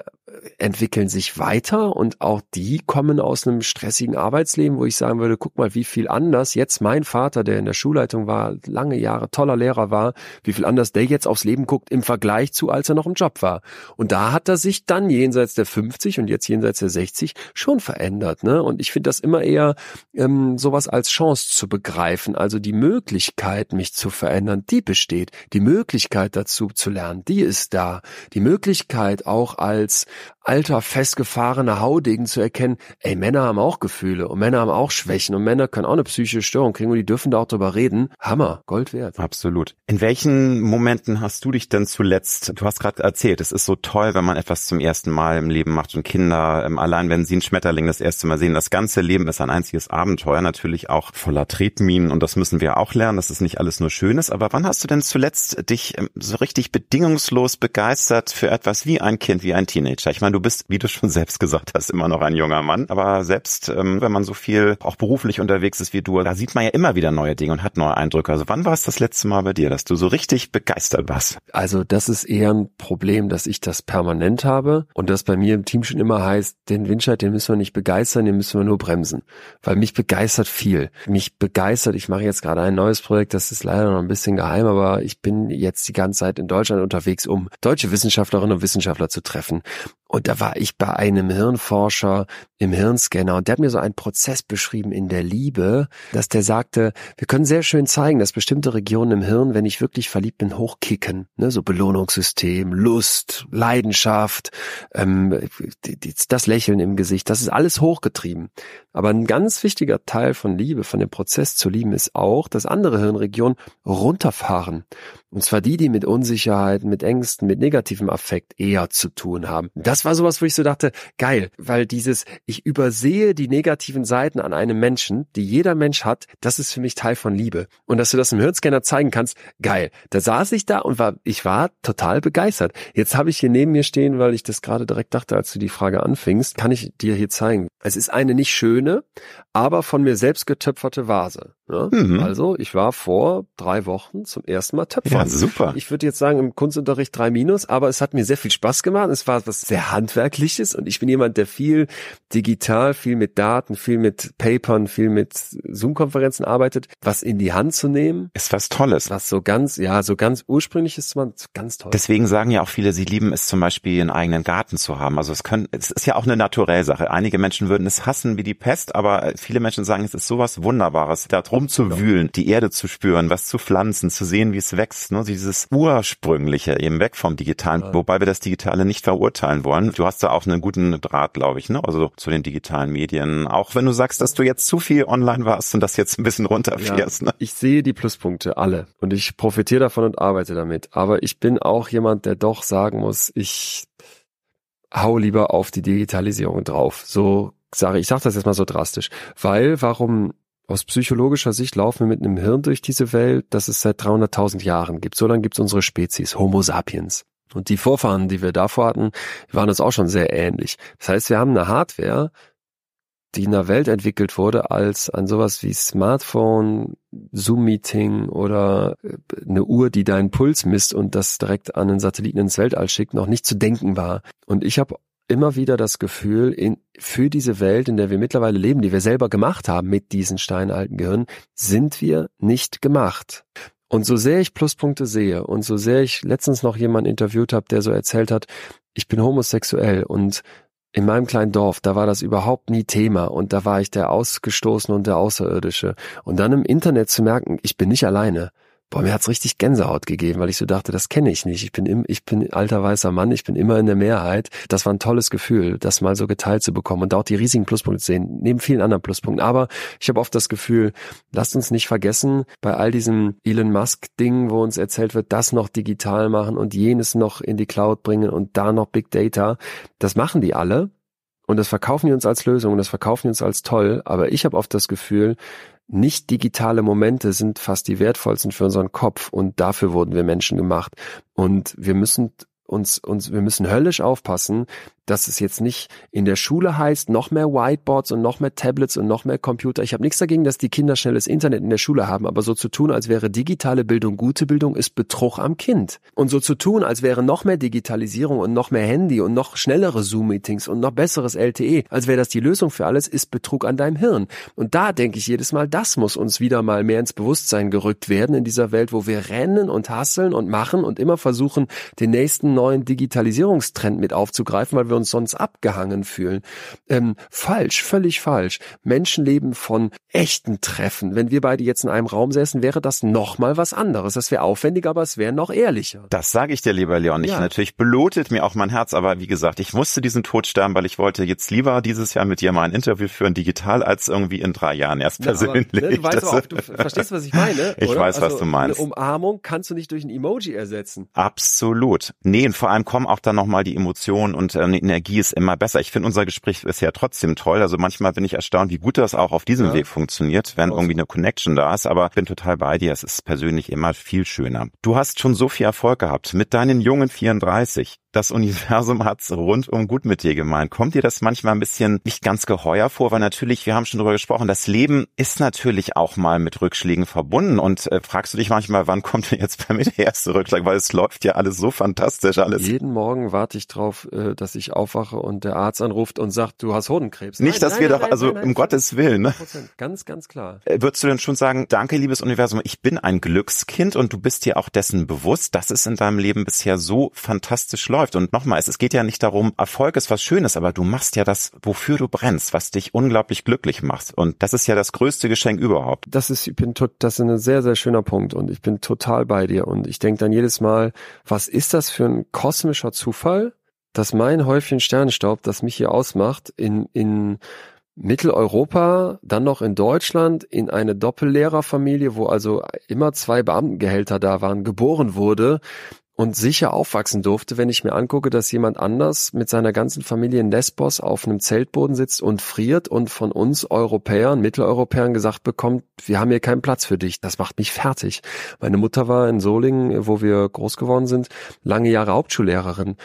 entwickeln sich weiter und auch die kommen aus einem stressigen Arbeitsleben, wo ich sagen würde, guck mal, wie viel anders jetzt mein Vater, der in der Schulleitung war, lange Jahre toller Lehrer war, wie viel anders der jetzt aufs Leben guckt im Vergleich zu, als er noch im Job war. Und da hat er sich dann jenseits der 50 und jetzt jenseits der 60 schon verändert. Ne? Und ich finde das immer eher ähm, sowas als Chance zu begreifen. Also die Möglichkeit, mich zu verändern, die besteht. Die Möglichkeit dazu zu lernen, die ist da. Die Möglichkeit auch als alter, festgefahrener Haudegen zu erkennen, ey, Männer haben auch Gefühle und Männer haben auch Schwächen und Männer können auch eine psychische Störung kriegen und die dürfen da auch drüber reden. Hammer, Gold wert. Absolut. In welchen Momenten hast du dich denn zuletzt, du hast gerade erzählt, es ist so toll, wenn man etwas zum ersten Mal im Leben macht und Kinder, ähm, allein wenn sie einen Schmetterling das erste Mal sehen, das ganze Leben ist ein einziges Abenteuer, natürlich auch voller Tretminen und das müssen wir auch lernen, dass es nicht alles nur schön ist, aber wann hast du denn zuletzt dich ähm, so richtig bedingungslos begeistert für etwas wie ein Kind, wie ein Teenager? Ich meine, du bist, wie du schon <laughs> selbst gesagt hast, immer noch ein junger Mann. Aber selbst ähm, wenn man so viel auch beruflich unterwegs ist wie du, da sieht man ja immer wieder neue Dinge und hat neue Eindrücke. Also wann war es das letzte Mal bei dir, dass du so richtig begeistert warst? Also das ist eher ein Problem, dass ich das permanent habe und das bei mir im Team schon immer heißt, den Windscheid, den müssen wir nicht begeistern, den müssen wir nur bremsen. Weil mich begeistert viel. Mich begeistert, ich mache jetzt gerade ein neues Projekt, das ist leider noch ein bisschen geheim, aber ich bin jetzt die ganze Zeit in Deutschland unterwegs, um deutsche Wissenschaftlerinnen und Wissenschaftler zu treffen. Und da war ich bei einem Hirnforscher im Hirnscanner und der hat mir so einen Prozess beschrieben in der Liebe, dass der sagte, wir können sehr schön zeigen, dass bestimmte Regionen im Hirn, wenn ich wirklich verliebt bin, hochkicken. Ne? So Belohnungssystem, Lust, Leidenschaft, ähm, das Lächeln im Gesicht, das ist alles hochgetrieben. Aber ein ganz wichtiger Teil von Liebe, von dem Prozess zu lieben, ist auch, dass andere Hirnregionen runterfahren. Und zwar die, die mit Unsicherheiten, mit Ängsten, mit negativem Affekt eher zu tun haben. Das war sowas, wo ich so dachte, geil, weil dieses, ich übersehe die negativen Seiten an einem Menschen, die jeder Mensch hat, das ist für mich Teil von Liebe. Und dass du das im Hirnscanner zeigen kannst, geil. Da saß ich da und war, ich war total begeistert. Jetzt habe ich hier neben mir stehen, weil ich das gerade direkt dachte, als du die Frage anfingst, kann ich dir hier zeigen. Es ist eine nicht schöne, aber von mir selbst getöpferte Vase. Ja? Mhm. Also ich war vor drei Wochen zum ersten Mal Töpfer. Ja, super. Ich würde jetzt sagen im Kunstunterricht drei Minus, aber es hat mir sehr viel Spaß gemacht. Es war was sehr handwerkliches und ich bin jemand, der viel digital, viel mit Daten, viel mit Papern, viel mit Zoom-Konferenzen arbeitet. Was in die Hand zu nehmen, ist was Tolles. Was so ganz, ja, so ganz ursprünglich ist man ganz toll. Deswegen sagen ja auch viele, sie lieben es zum Beispiel, einen eigenen Garten zu haben. Also es können, es ist ja auch eine Naturellsache. Einige Menschen würden es hassen wie die Pest, aber viele Menschen sagen, es ist sowas Wunderbares, da drum zu wühlen, die Erde zu spüren, was zu pflanzen, zu sehen, wie es wächst, ne? Dieses ursprüngliche, eben weg vom Digitalen, ja. wobei wir das Digitale nicht verurteilen wollen. Du hast da auch einen guten Draht, glaube ich, ne? Also zu den digitalen Medien. Auch wenn du sagst, dass du jetzt zu viel online warst und das jetzt ein bisschen runterfährst. Ja, ne? Ich sehe die Pluspunkte alle und ich profitiere davon und arbeite damit. Aber ich bin auch jemand, der doch sagen muss, ich hau lieber auf die Digitalisierung drauf. So sage ich, sage das jetzt mal so drastisch. Weil, warum aus psychologischer Sicht laufen wir mit einem Hirn durch diese Welt, das es seit 300.000 Jahren gibt. So lange gibt es unsere Spezies, Homo sapiens. Und die Vorfahren, die wir davor hatten, waren uns auch schon sehr ähnlich. Das heißt, wir haben eine Hardware, die in der Welt entwickelt wurde, als an sowas wie Smartphone, Zoom-Meeting oder äh, eine Uhr, die deinen Puls misst und das direkt an einen Satelliten ins Weltall schickt, noch nicht zu denken war. Und ich habe immer wieder das Gefühl, in, für diese Welt, in der wir mittlerweile leben, die wir selber gemacht haben mit diesen steinalten Gehirnen, sind wir nicht gemacht. Und so sehr ich Pluspunkte sehe und so sehr ich letztens noch jemanden interviewt habe, der so erzählt hat, ich bin homosexuell und in meinem kleinen Dorf, da war das überhaupt nie Thema und da war ich der Ausgestoßene und der Außerirdische. Und dann im Internet zu merken, ich bin nicht alleine. Boah, mir hat's richtig Gänsehaut gegeben, weil ich so dachte, das kenne ich nicht. Ich bin im, ich bin alter weißer Mann, ich bin immer in der Mehrheit. Das war ein tolles Gefühl, das mal so geteilt zu bekommen und auch die riesigen Pluspunkte zu sehen, neben vielen anderen Pluspunkten. Aber ich habe oft das Gefühl, lasst uns nicht vergessen, bei all diesem Elon Musk-Ding, wo uns erzählt wird, das noch digital machen und jenes noch in die Cloud bringen und da noch Big Data, das machen die alle. Und das verkaufen die uns als Lösung und das verkaufen die uns als toll. Aber ich habe oft das Gefühl, nicht digitale Momente sind fast die wertvollsten für unseren Kopf und dafür wurden wir Menschen gemacht. Und wir müssen uns, uns, wir müssen höllisch aufpassen, dass es jetzt nicht in der Schule heißt, noch mehr Whiteboards und noch mehr Tablets und noch mehr Computer. Ich habe nichts dagegen, dass die Kinder schnelles Internet in der Schule haben, aber so zu tun, als wäre digitale Bildung gute Bildung, ist Betrug am Kind. Und so zu tun, als wäre noch mehr Digitalisierung und noch mehr Handy und noch schnellere Zoom-Meetings und noch besseres LTE, als wäre das die Lösung für alles, ist Betrug an deinem Hirn. Und da denke ich jedes Mal, das muss uns wieder mal mehr ins Bewusstsein gerückt werden in dieser Welt, wo wir rennen und hasseln und machen und immer versuchen, den nächsten neuen Digitalisierungstrend mit aufzugreifen, weil wir uns sonst abgehangen fühlen. Ähm, falsch, völlig falsch. Menschen leben von echten Treffen. Wenn wir beide jetzt in einem Raum säßen, wäre das nochmal was anderes. Das wäre aufwendiger, aber es wäre noch ehrlicher. Das sage ich dir, lieber Leon. Ich ja. natürlich blutet mir auch mein Herz, aber wie gesagt, ich musste diesen Tod sterben, weil ich wollte jetzt lieber dieses Jahr mit dir mal ein Interview führen, digital, als irgendwie in drei Jahren erst persönlich. Ja, aber, ne, du, weißt auch, du verstehst, was ich meine. <laughs> ich oder? weiß, also, was du meinst. Eine Umarmung kannst du nicht durch ein Emoji ersetzen. Absolut. Nee, und vor allem kommen auch dann nochmal die Emotionen und äh, Energie ist immer besser. Ich finde unser Gespräch ist ja trotzdem toll. Also manchmal bin ich erstaunt, wie gut das auch auf diesem ja. Weg funktioniert, wenn irgendwie eine Connection da ist. Aber ich bin total bei dir. Es ist persönlich immer viel schöner. Du hast schon so viel Erfolg gehabt mit deinen jungen 34 das Universum hat's rundum gut mit dir gemeint. Kommt dir das manchmal ein bisschen nicht ganz geheuer vor? Weil natürlich, wir haben schon drüber gesprochen, das Leben ist natürlich auch mal mit Rückschlägen verbunden. Und äh, fragst du dich manchmal, wann kommt denn jetzt bei mir der erste Rückschlag? Weil es läuft ja alles so fantastisch, alles. Jeden Morgen warte ich drauf, äh, dass ich aufwache und der Arzt anruft und sagt, du hast Hodenkrebs. Nicht, nein, dass nein, wir nein, doch, also um Gottes Willen. Ne? Ganz, ganz klar. Äh, würdest du denn schon sagen, danke, liebes Universum, ich bin ein Glückskind und du bist dir auch dessen bewusst, dass es in deinem Leben bisher so fantastisch läuft. Und nochmal, es geht ja nicht darum, Erfolg ist was Schönes, aber du machst ja das, wofür du brennst, was dich unglaublich glücklich macht. Und das ist ja das größte Geschenk überhaupt. Das ist, ich bin, das ist ein sehr, sehr schöner Punkt und ich bin total bei dir. Und ich denke dann jedes Mal, was ist das für ein kosmischer Zufall, dass mein Häufchen Sternenstaub, das mich hier ausmacht, in, in Mitteleuropa, dann noch in Deutschland, in eine Doppellehrerfamilie, wo also immer zwei Beamtengehälter da waren, geboren wurde, und sicher aufwachsen durfte, wenn ich mir angucke, dass jemand anders mit seiner ganzen Familie in Lesbos auf einem Zeltboden sitzt und friert und von uns Europäern, Mitteleuropäern gesagt bekommt, wir haben hier keinen Platz für dich. Das macht mich fertig. Meine Mutter war in Solingen, wo wir groß geworden sind, lange Jahre Hauptschullehrerin.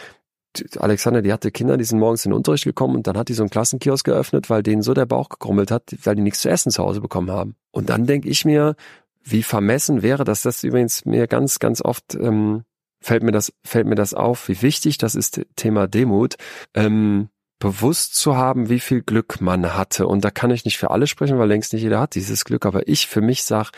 Alexander, die hatte Kinder, die sind morgens in den Unterricht gekommen und dann hat die so einen Klassenkiosk geöffnet, weil denen so der Bauch gekrummelt hat, weil die nichts zu essen zu Hause bekommen haben. Und dann denke ich mir, wie vermessen wäre das, das übrigens mir ganz, ganz oft ähm, fällt mir das, fällt mir das auf, wie wichtig das ist, Thema Demut, ähm, bewusst zu haben, wie viel Glück man hatte. Und da kann ich nicht für alle sprechen, weil längst nicht jeder hat dieses Glück. Aber ich für mich sag,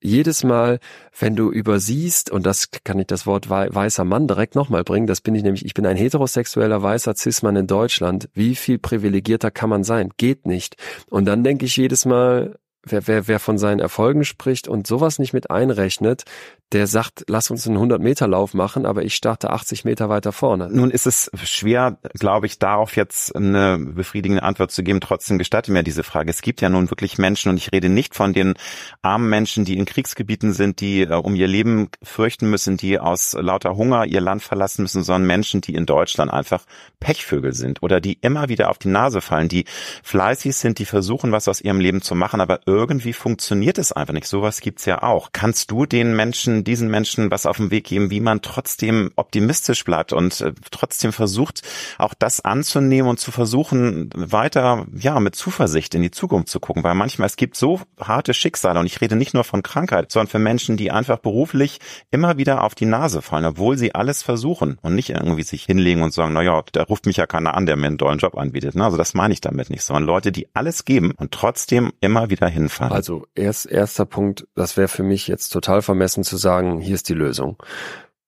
jedes Mal, wenn du übersiehst, und das kann ich das Wort weißer Mann direkt nochmal bringen, das bin ich nämlich, ich bin ein heterosexueller weißer Cis-Mann in Deutschland. Wie viel privilegierter kann man sein? Geht nicht. Und dann denke ich jedes Mal, wer, wer, wer von seinen Erfolgen spricht und sowas nicht mit einrechnet, der sagt, lass uns einen 100 Meter Lauf machen, aber ich starte 80 Meter weiter vorne. Nun ist es schwer, glaube ich, darauf jetzt eine befriedigende Antwort zu geben. Trotzdem gestatte mir diese Frage. Es gibt ja nun wirklich Menschen und ich rede nicht von den armen Menschen, die in Kriegsgebieten sind, die äh, um ihr Leben fürchten müssen, die aus lauter Hunger ihr Land verlassen müssen, sondern Menschen, die in Deutschland einfach Pechvögel sind oder die immer wieder auf die Nase fallen, die fleißig sind, die versuchen, was aus ihrem Leben zu machen, aber irgendwie funktioniert es einfach nicht. Sowas gibt's ja auch. Kannst du den Menschen, diesen Menschen was auf den Weg geben, wie man trotzdem optimistisch bleibt und äh, trotzdem versucht, auch das anzunehmen und zu versuchen, weiter, ja, mit Zuversicht in die Zukunft zu gucken, weil manchmal es gibt so harte Schicksale und ich rede nicht nur von Krankheit, sondern für Menschen, die einfach beruflich immer wieder auf die Nase fallen, obwohl sie alles versuchen und nicht irgendwie sich hinlegen und sagen, na ja, da ruft mich ja keiner an, der mir einen tollen Job anbietet. Also das meine ich damit nicht, sondern Leute, die alles geben und trotzdem immer wieder hinfallen. Also erst, erster Punkt, das wäre für mich jetzt total vermessen zu sagen, hier ist die Lösung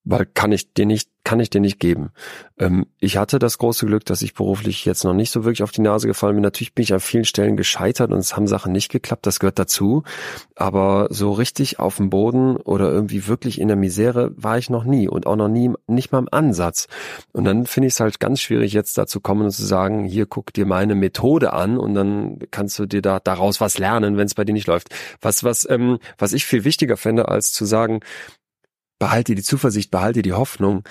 weil kann ich dir nicht, kann ich dir nicht geben. Ähm, ich hatte das große Glück, dass ich beruflich jetzt noch nicht so wirklich auf die Nase gefallen bin. Natürlich bin ich an vielen Stellen gescheitert und es haben Sachen nicht geklappt, das gehört dazu. Aber so richtig auf dem Boden oder irgendwie wirklich in der Misere war ich noch nie und auch noch nie, nicht mal im Ansatz. Und dann finde ich es halt ganz schwierig, jetzt dazu kommen und zu sagen, hier guck dir meine Methode an und dann kannst du dir da daraus was lernen, wenn es bei dir nicht läuft. Was, was, ähm, was ich viel wichtiger fände, als zu sagen, behalte die Zuversicht, behalte die Hoffnung.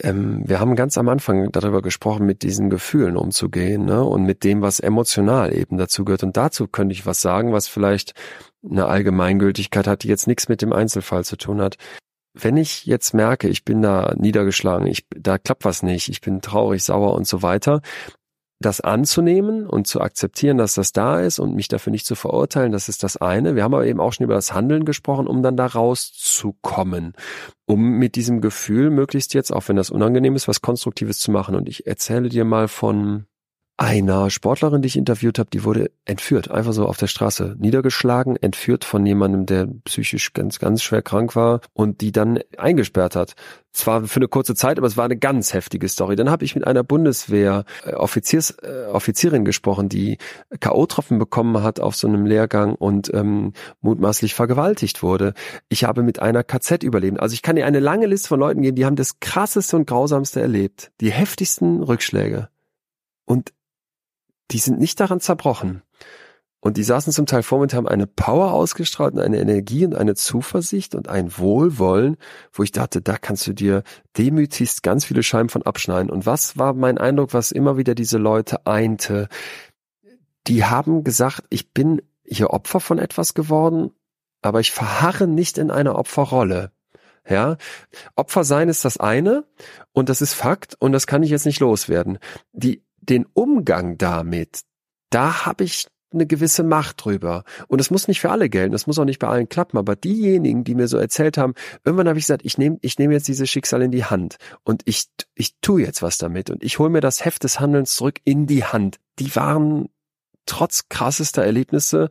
Ähm, wir haben ganz am Anfang darüber gesprochen, mit diesen Gefühlen umzugehen ne? und mit dem, was emotional eben dazu gehört. Und dazu könnte ich was sagen, was vielleicht eine Allgemeingültigkeit hat, die jetzt nichts mit dem Einzelfall zu tun hat. Wenn ich jetzt merke, ich bin da niedergeschlagen, ich, da klappt was nicht, ich bin traurig, sauer und so weiter, das anzunehmen und zu akzeptieren, dass das da ist und mich dafür nicht zu verurteilen, das ist das eine. Wir haben aber eben auch schon über das Handeln gesprochen, um dann da rauszukommen, um mit diesem Gefühl möglichst jetzt, auch wenn das unangenehm ist, was Konstruktives zu machen. Und ich erzähle dir mal von einer Sportlerin, die ich interviewt habe, die wurde entführt, einfach so auf der Straße, niedergeschlagen, entführt von jemandem, der psychisch ganz, ganz schwer krank war und die dann eingesperrt hat. Zwar für eine kurze Zeit, aber es war eine ganz heftige Story. Dann habe ich mit einer Bundeswehr äh, äh, Offizierin gesprochen, die K.O.-Tropfen bekommen hat auf so einem Lehrgang und ähm, mutmaßlich vergewaltigt wurde. Ich habe mit einer KZ überlebt. Also ich kann dir eine lange Liste von Leuten geben, die haben das krasseste und grausamste erlebt. Die heftigsten Rückschläge. Und die sind nicht daran zerbrochen. Und die saßen zum Teil vor mir und haben eine Power ausgestrahlt und eine Energie und eine Zuversicht und ein Wohlwollen, wo ich dachte, da kannst du dir demütigst ganz viele Scheiben von abschneiden. Und was war mein Eindruck, was immer wieder diese Leute einte? Die haben gesagt, ich bin hier Opfer von etwas geworden, aber ich verharre nicht in einer Opferrolle. Ja, Opfer sein ist das eine und das ist Fakt und das kann ich jetzt nicht loswerden. Die den Umgang damit, da habe ich eine gewisse Macht drüber. Und es muss nicht für alle gelten, das muss auch nicht bei allen klappen, aber diejenigen, die mir so erzählt haben, irgendwann habe ich gesagt, ich nehme ich nehme jetzt dieses Schicksal in die Hand und ich, ich tue jetzt was damit und ich hole mir das Heft des Handelns zurück in die Hand. Die waren trotz krassester Erlebnisse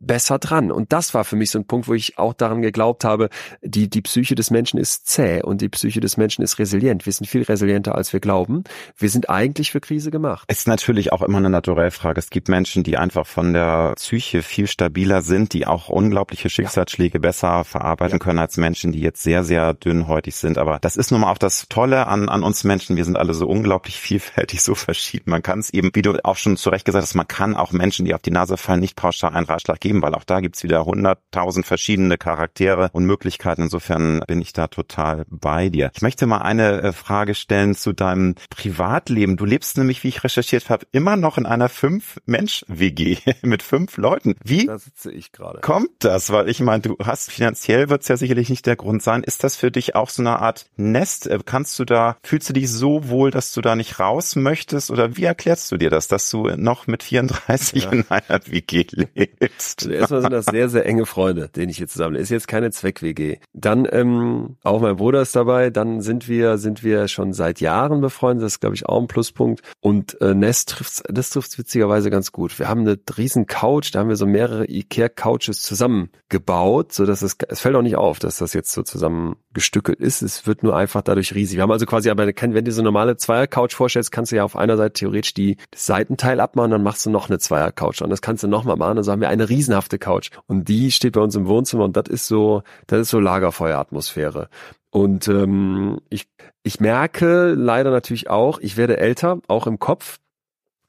besser dran. Und das war für mich so ein Punkt, wo ich auch daran geglaubt habe, die, die Psyche des Menschen ist zäh und die Psyche des Menschen ist resilient. Wir sind viel resilienter, als wir glauben. Wir sind eigentlich für Krise gemacht. Es ist natürlich auch immer eine Naturellfrage. Es gibt Menschen, die einfach von der Psyche viel stabiler sind, die auch unglaubliche Schicksalsschläge ja. besser verarbeiten ja. können als Menschen, die jetzt sehr, sehr dünnhäutig sind. Aber das ist nun mal auch das Tolle an, an uns Menschen. Wir sind alle so unglaublich <laughs> vielfältig, so verschieden. Man kann es eben, wie du auch schon zu Recht gesagt hast, man kann auch Menschen, die auf die Nase fallen, nicht pauschal einen Ratschlag geben geben, weil auch da gibt's wieder hunderttausend verschiedene Charaktere und Möglichkeiten. Insofern bin ich da total bei dir. Ich möchte mal eine äh, Frage stellen zu deinem Privatleben. Du lebst nämlich, wie ich recherchiert habe, immer noch in einer Fünf-Mensch-WG <laughs> mit fünf Leuten. Wie da sitze ich gerade. kommt das? Weil ich meine, du hast finanziell wird's ja sicherlich nicht der Grund sein. Ist das für dich auch so eine Art Nest? Äh, kannst du da, fühlst du dich so wohl, dass du da nicht raus möchtest? Oder wie erklärst du dir das, dass du noch mit 34 ja. in einer WG <laughs> lebst? Also erstmal sind das sehr, sehr enge Freunde, denen ich hier zusammen. Ist jetzt keine Zweck-WG. Dann ähm, auch mein Bruder ist dabei. Dann sind wir sind wir schon seit Jahren befreundet. Das ist glaube ich auch ein Pluspunkt. Und äh, Nest trifft das trifft witzigerweise ganz gut. Wir haben eine riesen Couch. Da haben wir so mehrere Ikea Couches zusammengebaut, so dass es es fällt auch nicht auf, dass das jetzt so zusammen gestückelt ist. Es wird nur einfach dadurch riesig. Wir haben also quasi aber wenn du so eine normale Zweier Couch vorstellst, kannst du ja auf einer Seite theoretisch die Seitenteil abmachen, dann machst du noch eine Zweier Couch und das kannst du noch mal machen. Also haben wir eine riesen riesenhafte Couch. Und die steht bei uns im Wohnzimmer und das ist so, das ist so Lagerfeueratmosphäre. Und ähm, ich, ich merke leider natürlich auch, ich werde älter, auch im Kopf.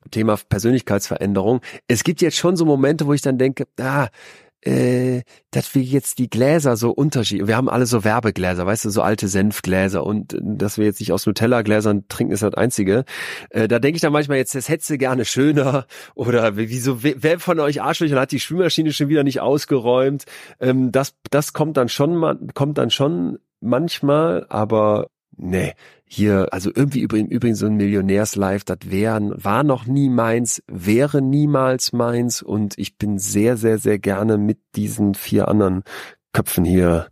Thema Persönlichkeitsveränderung. Es gibt jetzt schon so Momente, wo ich dann denke, ah, äh, dass wir jetzt die Gläser so unterschiedlich, wir haben alle so Werbegläser, weißt du, so alte Senfgläser und äh, dass wir jetzt nicht aus Nutella-Gläsern trinken, ist das Einzige. Äh, da denke ich dann manchmal jetzt, das hättest du gerne schöner <laughs> oder wieso, wer von euch Arschlöchern hat die Spülmaschine schon wieder nicht ausgeräumt? Ähm, das, das kommt dann schon, kommt dann schon manchmal, aber nee, hier, also irgendwie übrigens so ein Millionärslife, das wären, war noch nie meins, wäre niemals meins und ich bin sehr, sehr, sehr gerne mit diesen vier anderen Köpfen hier,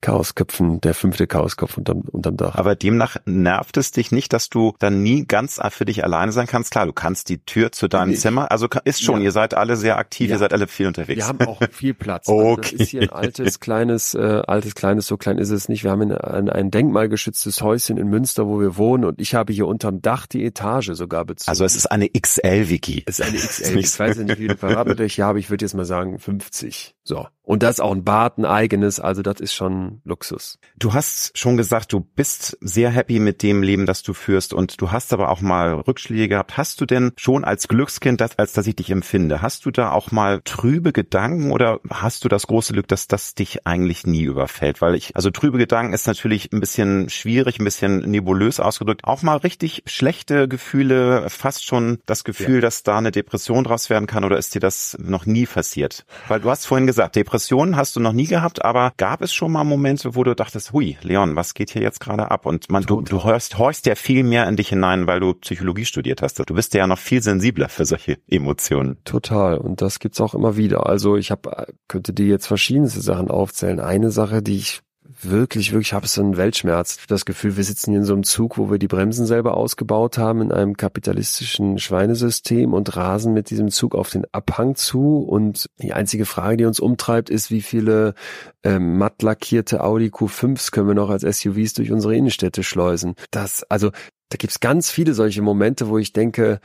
Chaosköpfen, der fünfte Chaoskopf unterm, unterm Dach. Aber demnach nervt es dich nicht, dass du dann nie ganz für dich alleine sein kannst. Klar, du kannst die Tür zu deinem ich, Zimmer, also ist schon, ja. ihr seid alle sehr aktiv, ja. ihr seid alle viel unterwegs. Wir haben auch <laughs> viel Platz. okay. Also das ist hier ein altes, kleines, äh, altes, kleines, so klein ist es nicht. Wir haben ein, ein denkmalgeschütztes Häuschen in Münster, wo wir wohnen und ich habe hier unterm Dach die Etage sogar bezogen. Also es ist eine XL-Wiki. Es ist eine XL. <laughs> ich weiß nicht, wie viele Quadratmeter ich habe, ich würde jetzt mal sagen 50. So. Und das ist auch ein Bad, ein eigenes, also das ist schon Luxus. Du hast schon gesagt, du bist sehr happy mit dem Leben, das du führst und du hast aber auch mal Rückschläge gehabt. Hast du denn schon als Glückskind, das, als dass ich dich empfinde, hast du da auch mal trübe Gedanken oder hast du das große Glück, dass das dich eigentlich nie überfällt? Weil ich, also trübe Gedanken ist natürlich ein bisschen schwierig, ein bisschen nebulös ausgedrückt. Auch mal richtig schlechte Gefühle, fast schon das Gefühl, ja. dass da eine Depression draus werden kann oder ist dir das noch nie passiert? Weil du hast vorhin gesagt, Depression Depressionen hast du noch nie gehabt, aber gab es schon mal Momente, wo du dachtest, hui, Leon, was geht hier jetzt gerade ab? Und man, du, du hörst, horchst ja viel mehr in dich hinein, weil du Psychologie studiert hast. Du bist ja noch viel sensibler für solche Emotionen. Total. Und das gibt's auch immer wieder. Also ich habe, könnte dir jetzt verschiedenste Sachen aufzählen. Eine Sache, die ich wirklich, wirklich habe so einen Weltschmerz. Das Gefühl, wir sitzen hier in so einem Zug, wo wir die Bremsen selber ausgebaut haben in einem kapitalistischen Schweinesystem und rasen mit diesem Zug auf den Abhang zu. Und die einzige Frage, die uns umtreibt, ist, wie viele ähm, matt lackierte Audi Q5s können wir noch als SUVs durch unsere Innenstädte schleusen. Das, also, da gibt's ganz viele solche Momente, wo ich denke,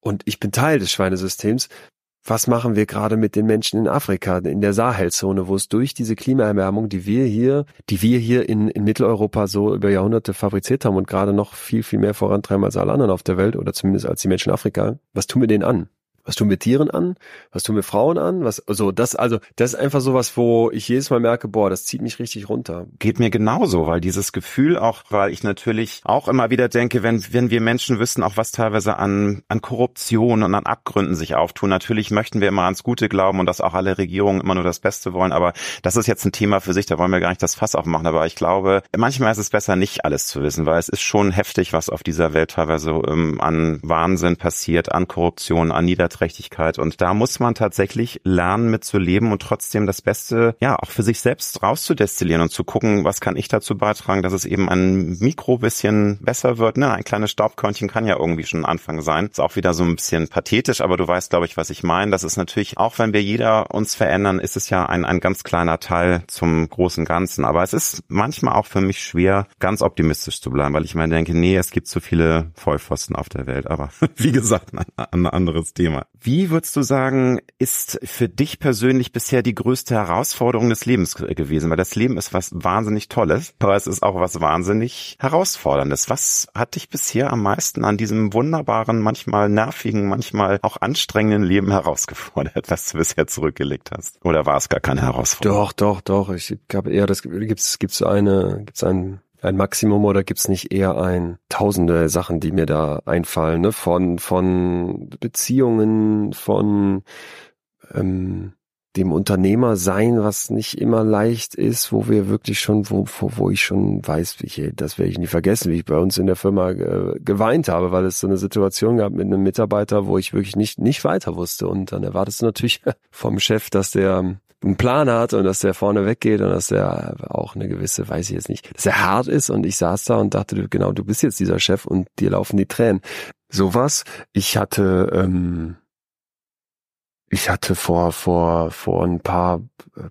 und ich bin Teil des Schweinesystems, was machen wir gerade mit den Menschen in Afrika, in der Sahelzone, wo es durch diese Klimaerwärmung, die wir hier, die wir hier in, in Mitteleuropa so über Jahrhunderte fabriziert haben und gerade noch viel, viel mehr vorantreiben als alle anderen auf der Welt oder zumindest als die Menschen in Afrika, was tun wir denen an? Was tun wir Tieren an, was tun wir Frauen an, was, also das, also, das ist einfach sowas, wo ich jedes Mal merke, boah, das zieht mich richtig runter. Geht mir genauso, weil dieses Gefühl auch, weil ich natürlich auch immer wieder denke, wenn, wenn wir Menschen wüssten, auch was teilweise an, an Korruption und an Abgründen sich auftun. Natürlich möchten wir immer ans Gute glauben und dass auch alle Regierungen immer nur das Beste wollen, aber das ist jetzt ein Thema für sich, da wollen wir gar nicht das Fass aufmachen, aber ich glaube, manchmal ist es besser, nicht alles zu wissen, weil es ist schon heftig, was auf dieser Welt teilweise ähm, an Wahnsinn passiert, an Korruption, an Niederträchtigkeit Niederträchtigkeit. Und da muss man tatsächlich lernen, mitzuleben und trotzdem das Beste, ja, auch für sich selbst rauszudestillieren und zu gucken, was kann ich dazu beitragen, dass es eben ein Mikro bisschen besser wird. Ne? Ein kleines Staubkörnchen kann ja irgendwie schon ein Anfang sein. Ist auch wieder so ein bisschen pathetisch, aber du weißt, glaube ich, was ich meine. Das ist natürlich, auch wenn wir jeder uns verändern, ist es ja ein, ein ganz kleiner Teil zum großen Ganzen. Aber es ist manchmal auch für mich schwer, ganz optimistisch zu bleiben, weil ich mir denke, nee, es gibt so viele Vollpfosten auf der Welt. Aber <laughs> wie gesagt, ein, ein anderes Thema. Wie würdest du sagen, ist für dich persönlich bisher die größte Herausforderung des Lebens gewesen? Weil das Leben ist was wahnsinnig Tolles, aber es ist auch was wahnsinnig Herausforderndes. Was hat dich bisher am meisten an diesem wunderbaren, manchmal nervigen, manchmal auch anstrengenden Leben herausgefordert, <laughs> was du bisher zurückgelegt hast? Oder war es gar keine Herausforderung? Doch, doch, doch. Ich habe eher das Gefühl, gibt es eine, gibt's einen ein Maximum oder gibt's nicht eher ein tausende Sachen, die mir da einfallen, ne? Von, von Beziehungen, von ähm, dem Unternehmer sein, was nicht immer leicht ist, wo wir wirklich schon, wo, wo, wo ich schon weiß, ich, das werde ich nie vergessen, wie ich bei uns in der Firma äh, geweint habe, weil es so eine Situation gab mit einem Mitarbeiter, wo ich wirklich nicht, nicht weiter wusste. Und dann erwartest du natürlich <laughs> vom Chef, dass der einen Plan hat und dass der vorne weggeht und dass der auch eine gewisse, weiß ich jetzt nicht, dass er hart ist und ich saß da und dachte, genau, du bist jetzt dieser Chef und dir laufen die Tränen. Sowas. Ich hatte, ähm, ich hatte vor vor vor ein paar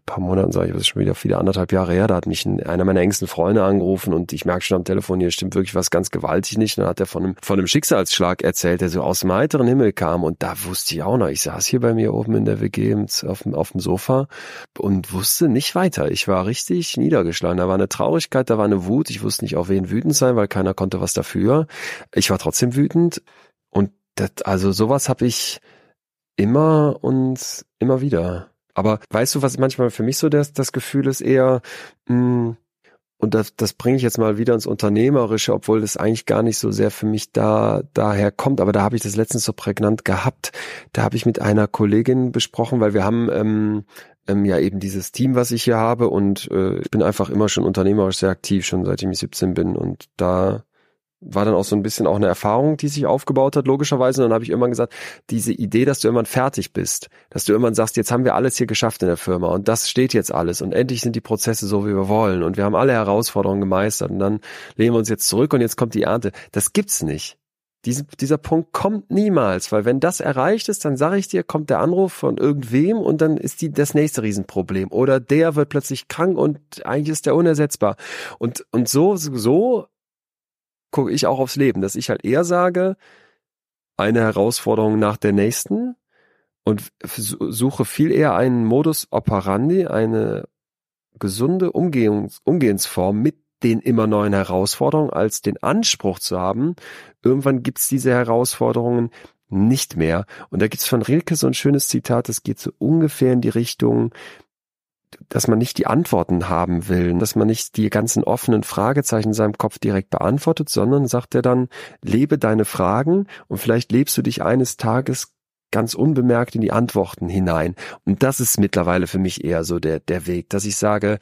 paar Monaten, sage ich, ist schon wieder viele anderthalb Jahre her, da hat mich ein, einer meiner engsten Freunde angerufen und ich merke schon am Telefon, hier stimmt wirklich was ganz gewaltig nicht. Und dann hat er von einem von einem Schicksalsschlag erzählt, der so aus dem heiteren Himmel kam und da wusste ich auch noch, ich saß hier bei mir oben in der WG auf dem, auf dem Sofa und wusste nicht weiter. Ich war richtig niedergeschlagen. Da war eine Traurigkeit, da war eine Wut. Ich wusste nicht, auf wen wütend sein, weil keiner konnte was dafür. Ich war trotzdem wütend und das, also sowas habe ich immer und immer wieder. Aber weißt du, was manchmal für mich so das, das Gefühl ist eher, mh, hm, und das, das bringe ich jetzt mal wieder ins Unternehmerische, obwohl das eigentlich gar nicht so sehr für mich da daher kommt. Aber da habe ich das letztens so prägnant gehabt. Da habe ich mit einer Kollegin besprochen, weil wir haben ähm, ähm, ja eben dieses Team, was ich hier habe und äh, ich bin einfach immer schon unternehmerisch sehr aktiv, schon seitdem ich 17 bin und da war dann auch so ein bisschen auch eine Erfahrung, die sich aufgebaut hat, logischerweise. Und dann habe ich irgendwann gesagt, diese Idee, dass du irgendwann fertig bist, dass du irgendwann sagst, jetzt haben wir alles hier geschafft in der Firma und das steht jetzt alles und endlich sind die Prozesse so, wie wir wollen und wir haben alle Herausforderungen gemeistert und dann lehnen wir uns jetzt zurück und jetzt kommt die Ernte. Das gibt's nicht. Diesen, dieser Punkt kommt niemals, weil wenn das erreicht ist, dann sage ich dir, kommt der Anruf von irgendwem und dann ist die das nächste Riesenproblem oder der wird plötzlich krank und eigentlich ist der unersetzbar und und so so gucke ich auch aufs Leben, dass ich halt eher sage, eine Herausforderung nach der nächsten und suche viel eher einen Modus operandi, eine gesunde Umgehungs Umgehensform mit den immer neuen Herausforderungen, als den Anspruch zu haben, irgendwann gibt's diese Herausforderungen nicht mehr. Und da gibt's von Rilke so ein schönes Zitat, das geht so ungefähr in die Richtung, dass man nicht die Antworten haben will, dass man nicht die ganzen offenen Fragezeichen in seinem Kopf direkt beantwortet, sondern sagt er dann, lebe deine Fragen und vielleicht lebst du dich eines Tages ganz unbemerkt in die Antworten hinein. Und das ist mittlerweile für mich eher so der, der Weg, dass ich sage,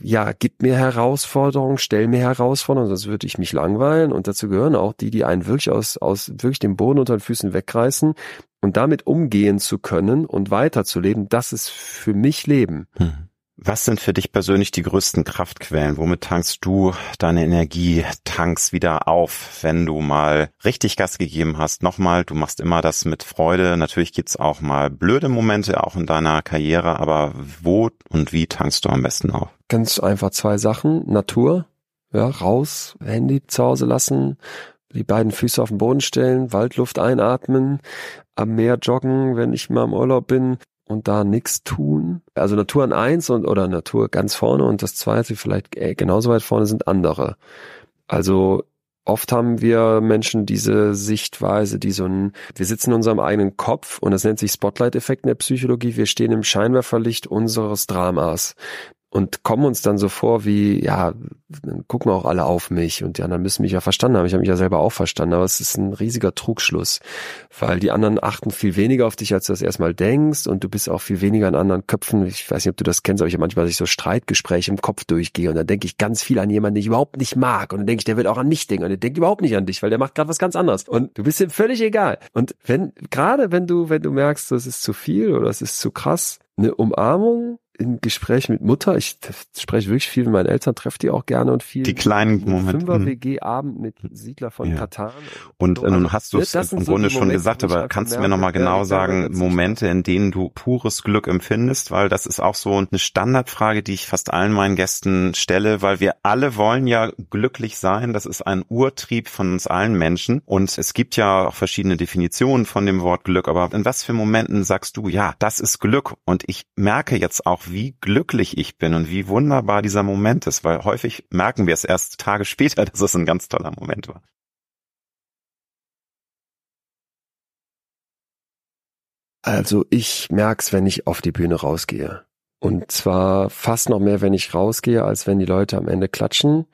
ja, gib mir Herausforderungen, stell mir Herausforderungen, sonst würde ich mich langweilen. Und dazu gehören auch die, die einen wirklich aus, aus wirklich dem Boden unter den Füßen wegreißen. Und damit umgehen zu können und weiterzuleben, das ist für mich Leben. Hm. Was sind für dich persönlich die größten Kraftquellen? Womit tankst du deine Energietanks wieder auf, wenn du mal richtig Gas gegeben hast? Nochmal, du machst immer das mit Freude. Natürlich gibt's auch mal blöde Momente auch in deiner Karriere, aber wo und wie tankst du am besten auf? Ganz einfach zwei Sachen. Natur, ja, raus, Handy zu Hause lassen, die beiden Füße auf den Boden stellen, Waldluft einatmen, am Meer joggen, wenn ich mal im Urlaub bin, und da nichts tun. Also Natur an eins und oder Natur ganz vorne und das zweite vielleicht äh, genauso weit vorne sind andere. Also oft haben wir Menschen diese Sichtweise, die so ein, wir sitzen in unserem eigenen Kopf und das nennt sich Spotlight-Effekt in der Psychologie. Wir stehen im Scheinwerferlicht unseres Dramas und kommen uns dann so vor wie, ja, dann gucken auch alle auf mich und die anderen müssen mich ja verstanden haben. Ich habe mich ja selber auch verstanden, aber es ist ein riesiger Trugschluss, weil die anderen achten viel weniger auf dich, als du das erstmal denkst und du bist auch viel weniger in anderen Köpfen. Ich weiß nicht, ob du das kennst, aber ich habe manchmal, dass ich so Streitgespräche im Kopf durchgehe und dann denke ich ganz viel an jemanden, den ich überhaupt nicht mag und dann denke ich, der wird auch an mich denken und der denkt überhaupt nicht an dich, weil der macht gerade was ganz anderes und du bist ihm völlig egal. Und wenn, gerade wenn du, wenn du merkst, das ist zu viel oder es ist zu krass, eine Umarmung in Gesprächen mit Mutter. Ich spreche wirklich viel mit meinen Eltern, treffe die auch gerne und viel. Die kleinen Momente. Fünfer mhm. WG Abend mit Siedler von ja. Katan. Und, und nun hast du es im so Grunde schon gesagt, aber kannst du mir nochmal genau sagen, Momente, in denen du pures Glück empfindest, weil das ist auch so eine Standardfrage, die ich fast allen meinen Gästen stelle, weil wir alle wollen ja glücklich sein. Das ist ein Urtrieb von uns allen Menschen. Und es gibt ja auch verschiedene Definitionen von dem Wort Glück. Aber in was für Momenten sagst du, ja, das ist Glück? Und ich merke jetzt auch, wie glücklich ich bin und wie wunderbar dieser Moment ist, weil häufig merken wir es erst Tage später, <laughs> dass es ein ganz toller Moment war. Also ich merk's, wenn ich auf die Bühne rausgehe. Und zwar fast noch mehr, wenn ich rausgehe, als wenn die Leute am Ende klatschen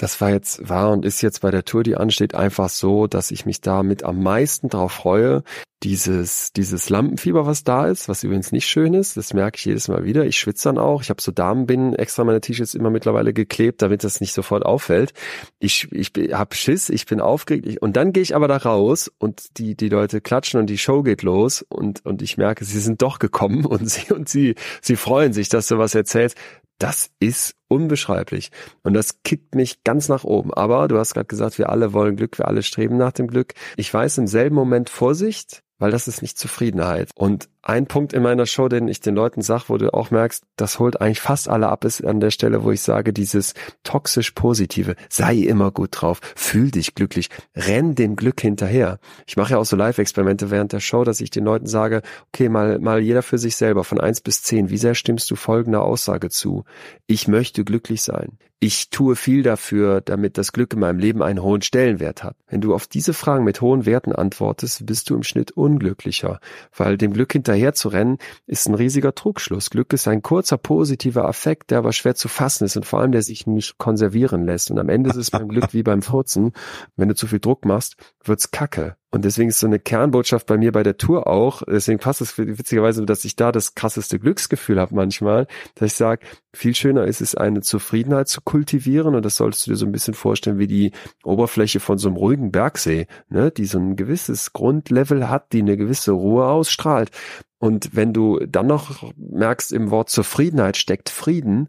das war jetzt, war und ist jetzt bei der Tour, die ansteht, einfach so, dass ich mich damit am meisten drauf freue. Dieses, dieses Lampenfieber, was da ist, was übrigens nicht schön ist, das merke ich jedes Mal wieder. Ich schwitze dann auch. Ich habe so Damenbinden extra meine T-Shirts immer mittlerweile geklebt, damit das nicht sofort auffällt. Ich, ich hab Schiss, ich bin aufgeregt. Ich, und dann gehe ich aber da raus und die, die Leute klatschen und die Show geht los und, und ich merke, sie sind doch gekommen <laughs> und sie, und sie, sie freuen sich, dass du was erzählst das ist unbeschreiblich. Und das kickt mich ganz nach oben. Aber du hast gerade gesagt, wir alle wollen Glück, wir alle streben nach dem Glück. Ich weiß im selben Moment Vorsicht, weil das ist nicht Zufriedenheit. Und ein Punkt in meiner Show, den ich den Leuten sage, wo du auch merkst, das holt eigentlich fast alle ab, ist an der Stelle, wo ich sage, dieses toxisch Positive, sei immer gut drauf, fühl dich glücklich, renn dem Glück hinterher. Ich mache ja auch so Live-Experimente während der Show, dass ich den Leuten sage, okay, mal, mal jeder für sich selber, von eins bis zehn, wie sehr stimmst du folgender Aussage zu? Ich möchte glücklich sein ich tue viel dafür, damit das Glück in meinem Leben einen hohen Stellenwert hat. Wenn du auf diese Fragen mit hohen Werten antwortest, bist du im Schnitt unglücklicher, weil dem Glück hinterher zu rennen ist ein riesiger Trugschluss. Glück ist ein kurzer positiver Affekt, der aber schwer zu fassen ist und vor allem der sich nicht konservieren lässt. Und am Ende ist es beim Glück wie beim Furzen. Wenn du zu viel Druck machst, wird's kacke. Und deswegen ist so eine Kernbotschaft bei mir bei der Tour auch, deswegen passt es witzigerweise, dass ich da das krasseste Glücksgefühl habe manchmal, dass ich sage, viel schöner ist es, eine Zufriedenheit zu kultivieren und das solltest du dir so ein bisschen vorstellen wie die Oberfläche von so einem ruhigen Bergsee, ne, die so ein gewisses Grundlevel hat, die eine gewisse Ruhe ausstrahlt. Und wenn du dann noch merkst, im Wort Zufriedenheit steckt Frieden,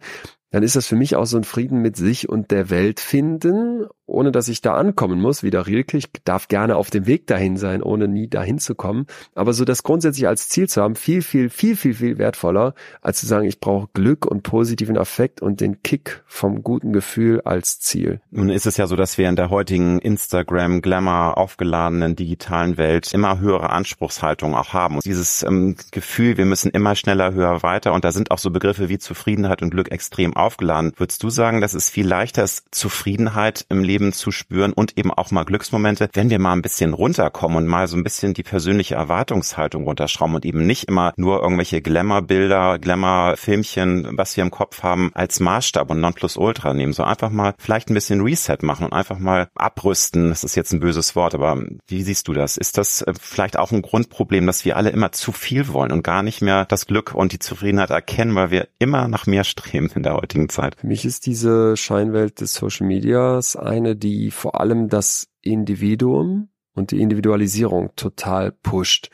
dann ist das für mich auch so ein Frieden mit sich und der Welt finden, ohne dass ich da ankommen muss. Wieder Rilke, ich darf gerne auf dem Weg dahin sein, ohne nie dahin zu kommen. Aber so das grundsätzlich als Ziel zu haben, viel, viel, viel, viel, viel wertvoller, als zu sagen, ich brauche Glück und positiven Affekt und den Kick vom guten Gefühl als Ziel. Nun ist es ja so, dass wir in der heutigen Instagram, Glamour aufgeladenen digitalen Welt immer höhere Anspruchshaltung auch haben. Und dieses ähm, Gefühl, wir müssen immer schneller, höher, weiter. Und da sind auch so Begriffe wie Zufriedenheit und Glück extrem aufgeladen. Würdest du sagen, dass es viel leichter ist, Zufriedenheit im Leben zu spüren und eben auch mal Glücksmomente, wenn wir mal ein bisschen runterkommen und mal so ein bisschen die persönliche Erwartungshaltung runterschrauben und eben nicht immer nur irgendwelche Glamour-Bilder, Glamour-Filmchen, was wir im Kopf haben, als Maßstab und Nonplusultra nehmen. So einfach mal vielleicht ein bisschen Reset machen und einfach mal abrüsten. Das ist jetzt ein böses Wort, aber wie siehst du das? Ist das äh, vielleicht auch ein Grundproblem, dass wir alle immer zu viel wollen und gar nicht mehr das Glück und die Zufriedenheit erkennen, weil wir immer nach mehr streben in der heutigen heutigen Zeit? Für mich ist diese Scheinwelt des Social Medias eine, die vor allem das Individuum und die Individualisierung total pusht.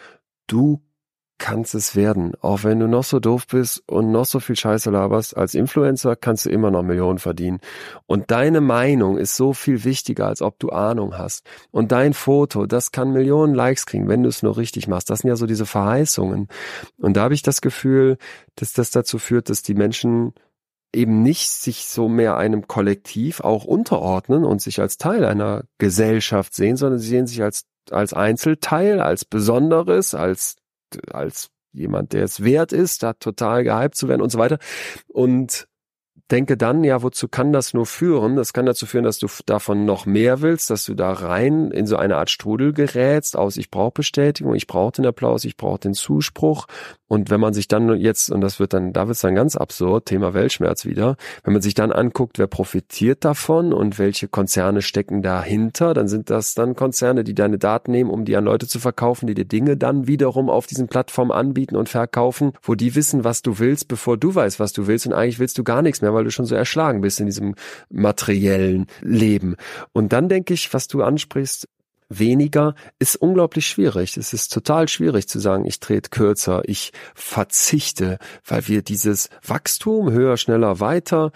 Du kannst es werden. Auch wenn du noch so doof bist und noch so viel Scheiße laberst, als Influencer kannst du immer noch Millionen verdienen. Und deine Meinung ist so viel wichtiger, als ob du Ahnung hast. Und dein Foto, das kann Millionen Likes kriegen, wenn du es nur richtig machst. Das sind ja so diese Verheißungen. Und da habe ich das Gefühl, dass das dazu führt, dass die Menschen eben nicht sich so mehr einem Kollektiv auch unterordnen und sich als Teil einer Gesellschaft sehen, sondern sie sehen sich als, als Einzelteil, als Besonderes, als, als jemand, der es wert ist, da total gehypt zu werden und so weiter. Und denke dann, ja, wozu kann das nur führen? Das kann dazu führen, dass du davon noch mehr willst, dass du da rein in so eine Art Strudel gerätst aus, ich brauche Bestätigung, ich brauche den Applaus, ich brauche den Zuspruch. Und wenn man sich dann jetzt, und das wird dann, da wird es dann ganz absurd, Thema Weltschmerz wieder, wenn man sich dann anguckt, wer profitiert davon und welche Konzerne stecken dahinter, dann sind das dann Konzerne, die deine Daten nehmen, um die an Leute zu verkaufen, die dir Dinge dann wiederum auf diesen Plattformen anbieten und verkaufen, wo die wissen, was du willst, bevor du weißt, was du willst. Und eigentlich willst du gar nichts mehr, weil du schon so erschlagen bist in diesem materiellen Leben. Und dann denke ich, was du ansprichst, weniger ist unglaublich schwierig. Es ist total schwierig zu sagen, ich trete kürzer, ich verzichte, weil wir dieses Wachstum höher, schneller, weiter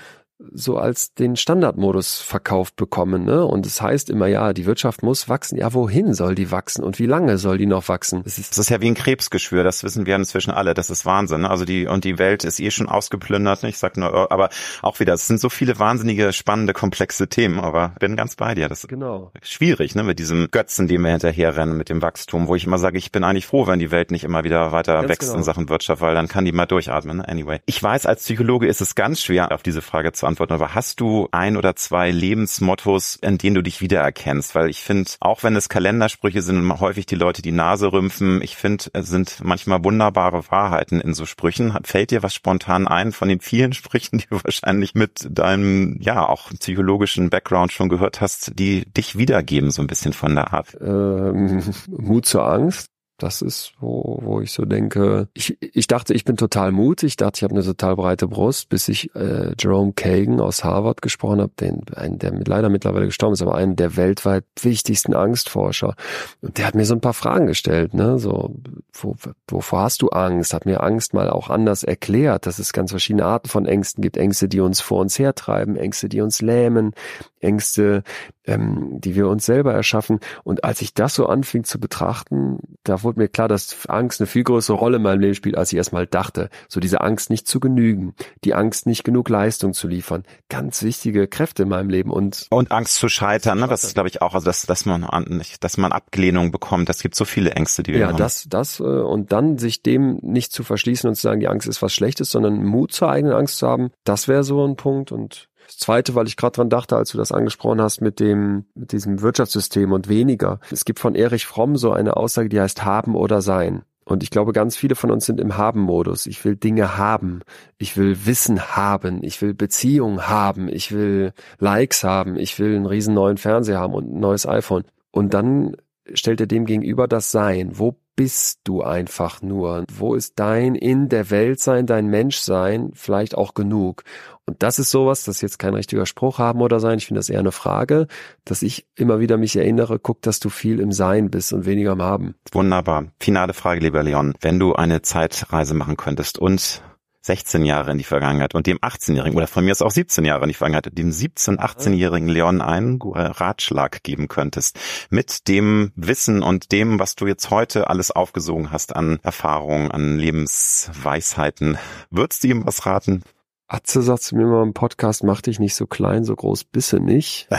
so als den Standardmodus verkauft bekommen. Ne? Und es das heißt immer, ja, die Wirtschaft muss wachsen. Ja, wohin soll die wachsen und wie lange soll die noch wachsen? Das ist, das ist ja wie ein Krebsgeschwür, das wissen wir inzwischen alle. Das ist Wahnsinn. Ne? Also die und die Welt ist eh schon ausgeplündert. Ne? Ich sag nur, aber auch wieder, es sind so viele wahnsinnige, spannende, komplexe Themen. Aber bin ganz bei dir. Das ist genau. schwierig, ne, mit diesem Götzen, dem wir hinterherrennen, mit dem Wachstum, wo ich immer sage, ich bin eigentlich froh, wenn die Welt nicht immer wieder weiter ganz wächst genau. in Sachen Wirtschaft, weil dann kann die mal durchatmen. Ne? Anyway, ich weiß, als Psychologe ist es ganz schwer, auf diese Frage zu antworten. Aber hast du ein oder zwei Lebensmottos, in denen du dich wiedererkennst? Weil ich finde, auch wenn es Kalendersprüche sind häufig die Leute die Nase rümpfen, ich finde, es sind manchmal wunderbare Wahrheiten in so Sprüchen. Fällt dir was spontan ein von den vielen <laughs> Sprüchen, die du wahrscheinlich mit deinem, ja, auch psychologischen Background schon gehört hast, die dich wiedergeben, so ein bisschen von der Art? Ähm, Mut zur Angst. Das ist, wo, wo ich so denke, ich, ich dachte, ich bin total mutig, ich dachte, ich habe eine total breite Brust, bis ich äh, Jerome Kagan aus Harvard gesprochen habe, den, einen, der leider mittlerweile gestorben ist, aber einen der weltweit wichtigsten Angstforscher. Und der hat mir so ein paar Fragen gestellt, ne? So, wo, wovor hast du Angst? Hat mir Angst mal auch anders erklärt, dass es ganz verschiedene Arten von Ängsten gibt. Ängste, die uns vor uns hertreiben, Ängste, die uns lähmen, Ängste, ähm, die wir uns selber erschaffen. Und als ich das so anfing zu betrachten, da wurde wurde mir klar, dass Angst eine viel größere Rolle in meinem Leben spielt, als ich erstmal dachte. So diese Angst nicht zu genügen, die Angst nicht genug Leistung zu liefern. Ganz wichtige Kräfte in meinem Leben und und Angst zu scheitern, ne? Das ist glaube ich auch, also dass, dass man nicht, dass man Ablehnung bekommt. Das gibt so viele Ängste, die wir ja, haben. Ja, das, das äh, und dann sich dem nicht zu verschließen und zu sagen, die Angst ist was Schlechtes, sondern Mut zur eigenen Angst zu haben. Das wäre so ein Punkt und das Zweite, weil ich gerade dran dachte, als du das angesprochen hast mit dem mit diesem Wirtschaftssystem und weniger. Es gibt von Erich Fromm so eine Aussage, die heißt haben oder sein. Und ich glaube, ganz viele von uns sind im Haben-Modus. Ich will Dinge haben. Ich will Wissen haben. Ich will Beziehungen haben. Ich will Likes haben. Ich will einen riesen neuen Fernseher haben und ein neues iPhone. Und dann stellt er dem gegenüber das Sein. Wo bist du einfach nur? Wo ist dein in der Welt sein, dein Menschsein vielleicht auch genug? Und das ist sowas, das jetzt kein richtiger Spruch haben oder sein. Ich finde das eher eine Frage, dass ich immer wieder mich erinnere, guck, dass du viel im Sein bist und weniger im Haben. Wunderbar. Finale Frage, lieber Leon. Wenn du eine Zeitreise machen könntest und 16 Jahre in die Vergangenheit und dem 18-Jährigen oder von mir ist auch 17 Jahre in die Vergangenheit, dem 17-, 18-jährigen Leon einen Ratschlag geben könntest mit dem Wissen und dem, was du jetzt heute alles aufgesogen hast an Erfahrungen, an Lebensweisheiten, würdest du ihm was raten? Atze sagt zu mir mal im Podcast, mach dich nicht so klein, so groß bisse nicht. Äh.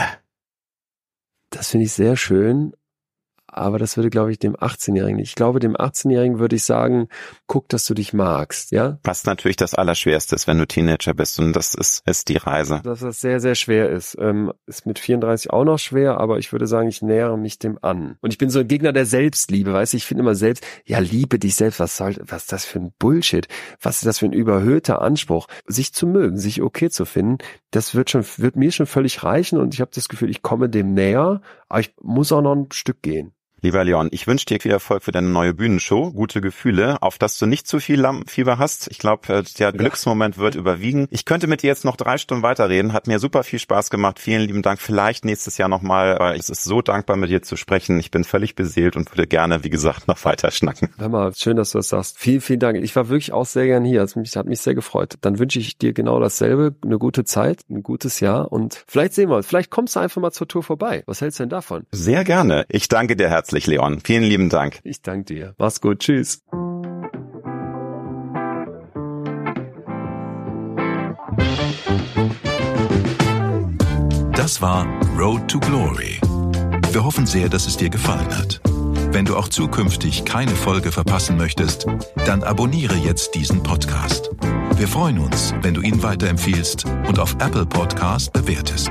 Das finde ich sehr schön. Aber das würde, glaube ich, dem 18-Jährigen nicht. Ich glaube, dem 18-Jährigen würde ich sagen, guck, dass du dich magst, ja? Was natürlich das Allerschwerste ist, wenn du Teenager bist. Und das ist, ist die Reise. Dass das sehr, sehr schwer ist. Ähm, ist mit 34 auch noch schwer, aber ich würde sagen, ich nähere mich dem an. Und ich bin so ein Gegner der Selbstliebe, weißt du? Ich finde immer selbst, ja, liebe dich selbst. Was soll, was ist das für ein Bullshit? Was ist das für ein überhöhter Anspruch? Sich zu mögen, sich okay zu finden, das wird schon, wird mir schon völlig reichen und ich habe das Gefühl, ich komme dem näher, aber ich muss auch noch ein Stück gehen. Lieber Leon, ich wünsche dir viel Erfolg für deine neue Bühnenshow, gute Gefühle, auf dass du nicht zu viel Lampenfieber hast. Ich glaube, äh, der ja. Glücksmoment wird überwiegen. Ich könnte mit dir jetzt noch drei Stunden weiterreden, hat mir super viel Spaß gemacht. Vielen lieben Dank. Vielleicht nächstes Jahr nochmal, weil es ist so dankbar, mit dir zu sprechen. Ich bin völlig beseelt und würde gerne, wie gesagt, noch weiter schnacken. Hör mal, schön, dass du das sagst. Vielen, vielen Dank. Ich war wirklich auch sehr gern hier. Es hat mich sehr gefreut. Dann wünsche ich dir genau dasselbe, eine gute Zeit, ein gutes Jahr und vielleicht sehen wir uns. Vielleicht kommst du einfach mal zur Tour vorbei. Was hältst du denn davon? Sehr gerne. Ich danke dir herzlich herzlich, Leon. Vielen lieben Dank. Ich danke dir. Mach's gut. Tschüss. Das war Road to Glory. Wir hoffen sehr, dass es dir gefallen hat. Wenn du auch zukünftig keine Folge verpassen möchtest, dann abonniere jetzt diesen Podcast. Wir freuen uns, wenn du ihn weiterempfiehlst und auf Apple Podcast bewertest.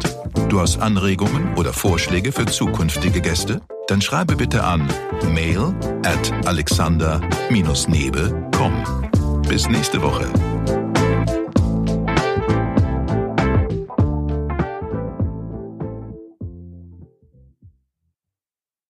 Du hast Anregungen oder Vorschläge für zukünftige Gäste? Dann schreibe bitte an mail at alexander-nebe.com. Bis nächste Woche.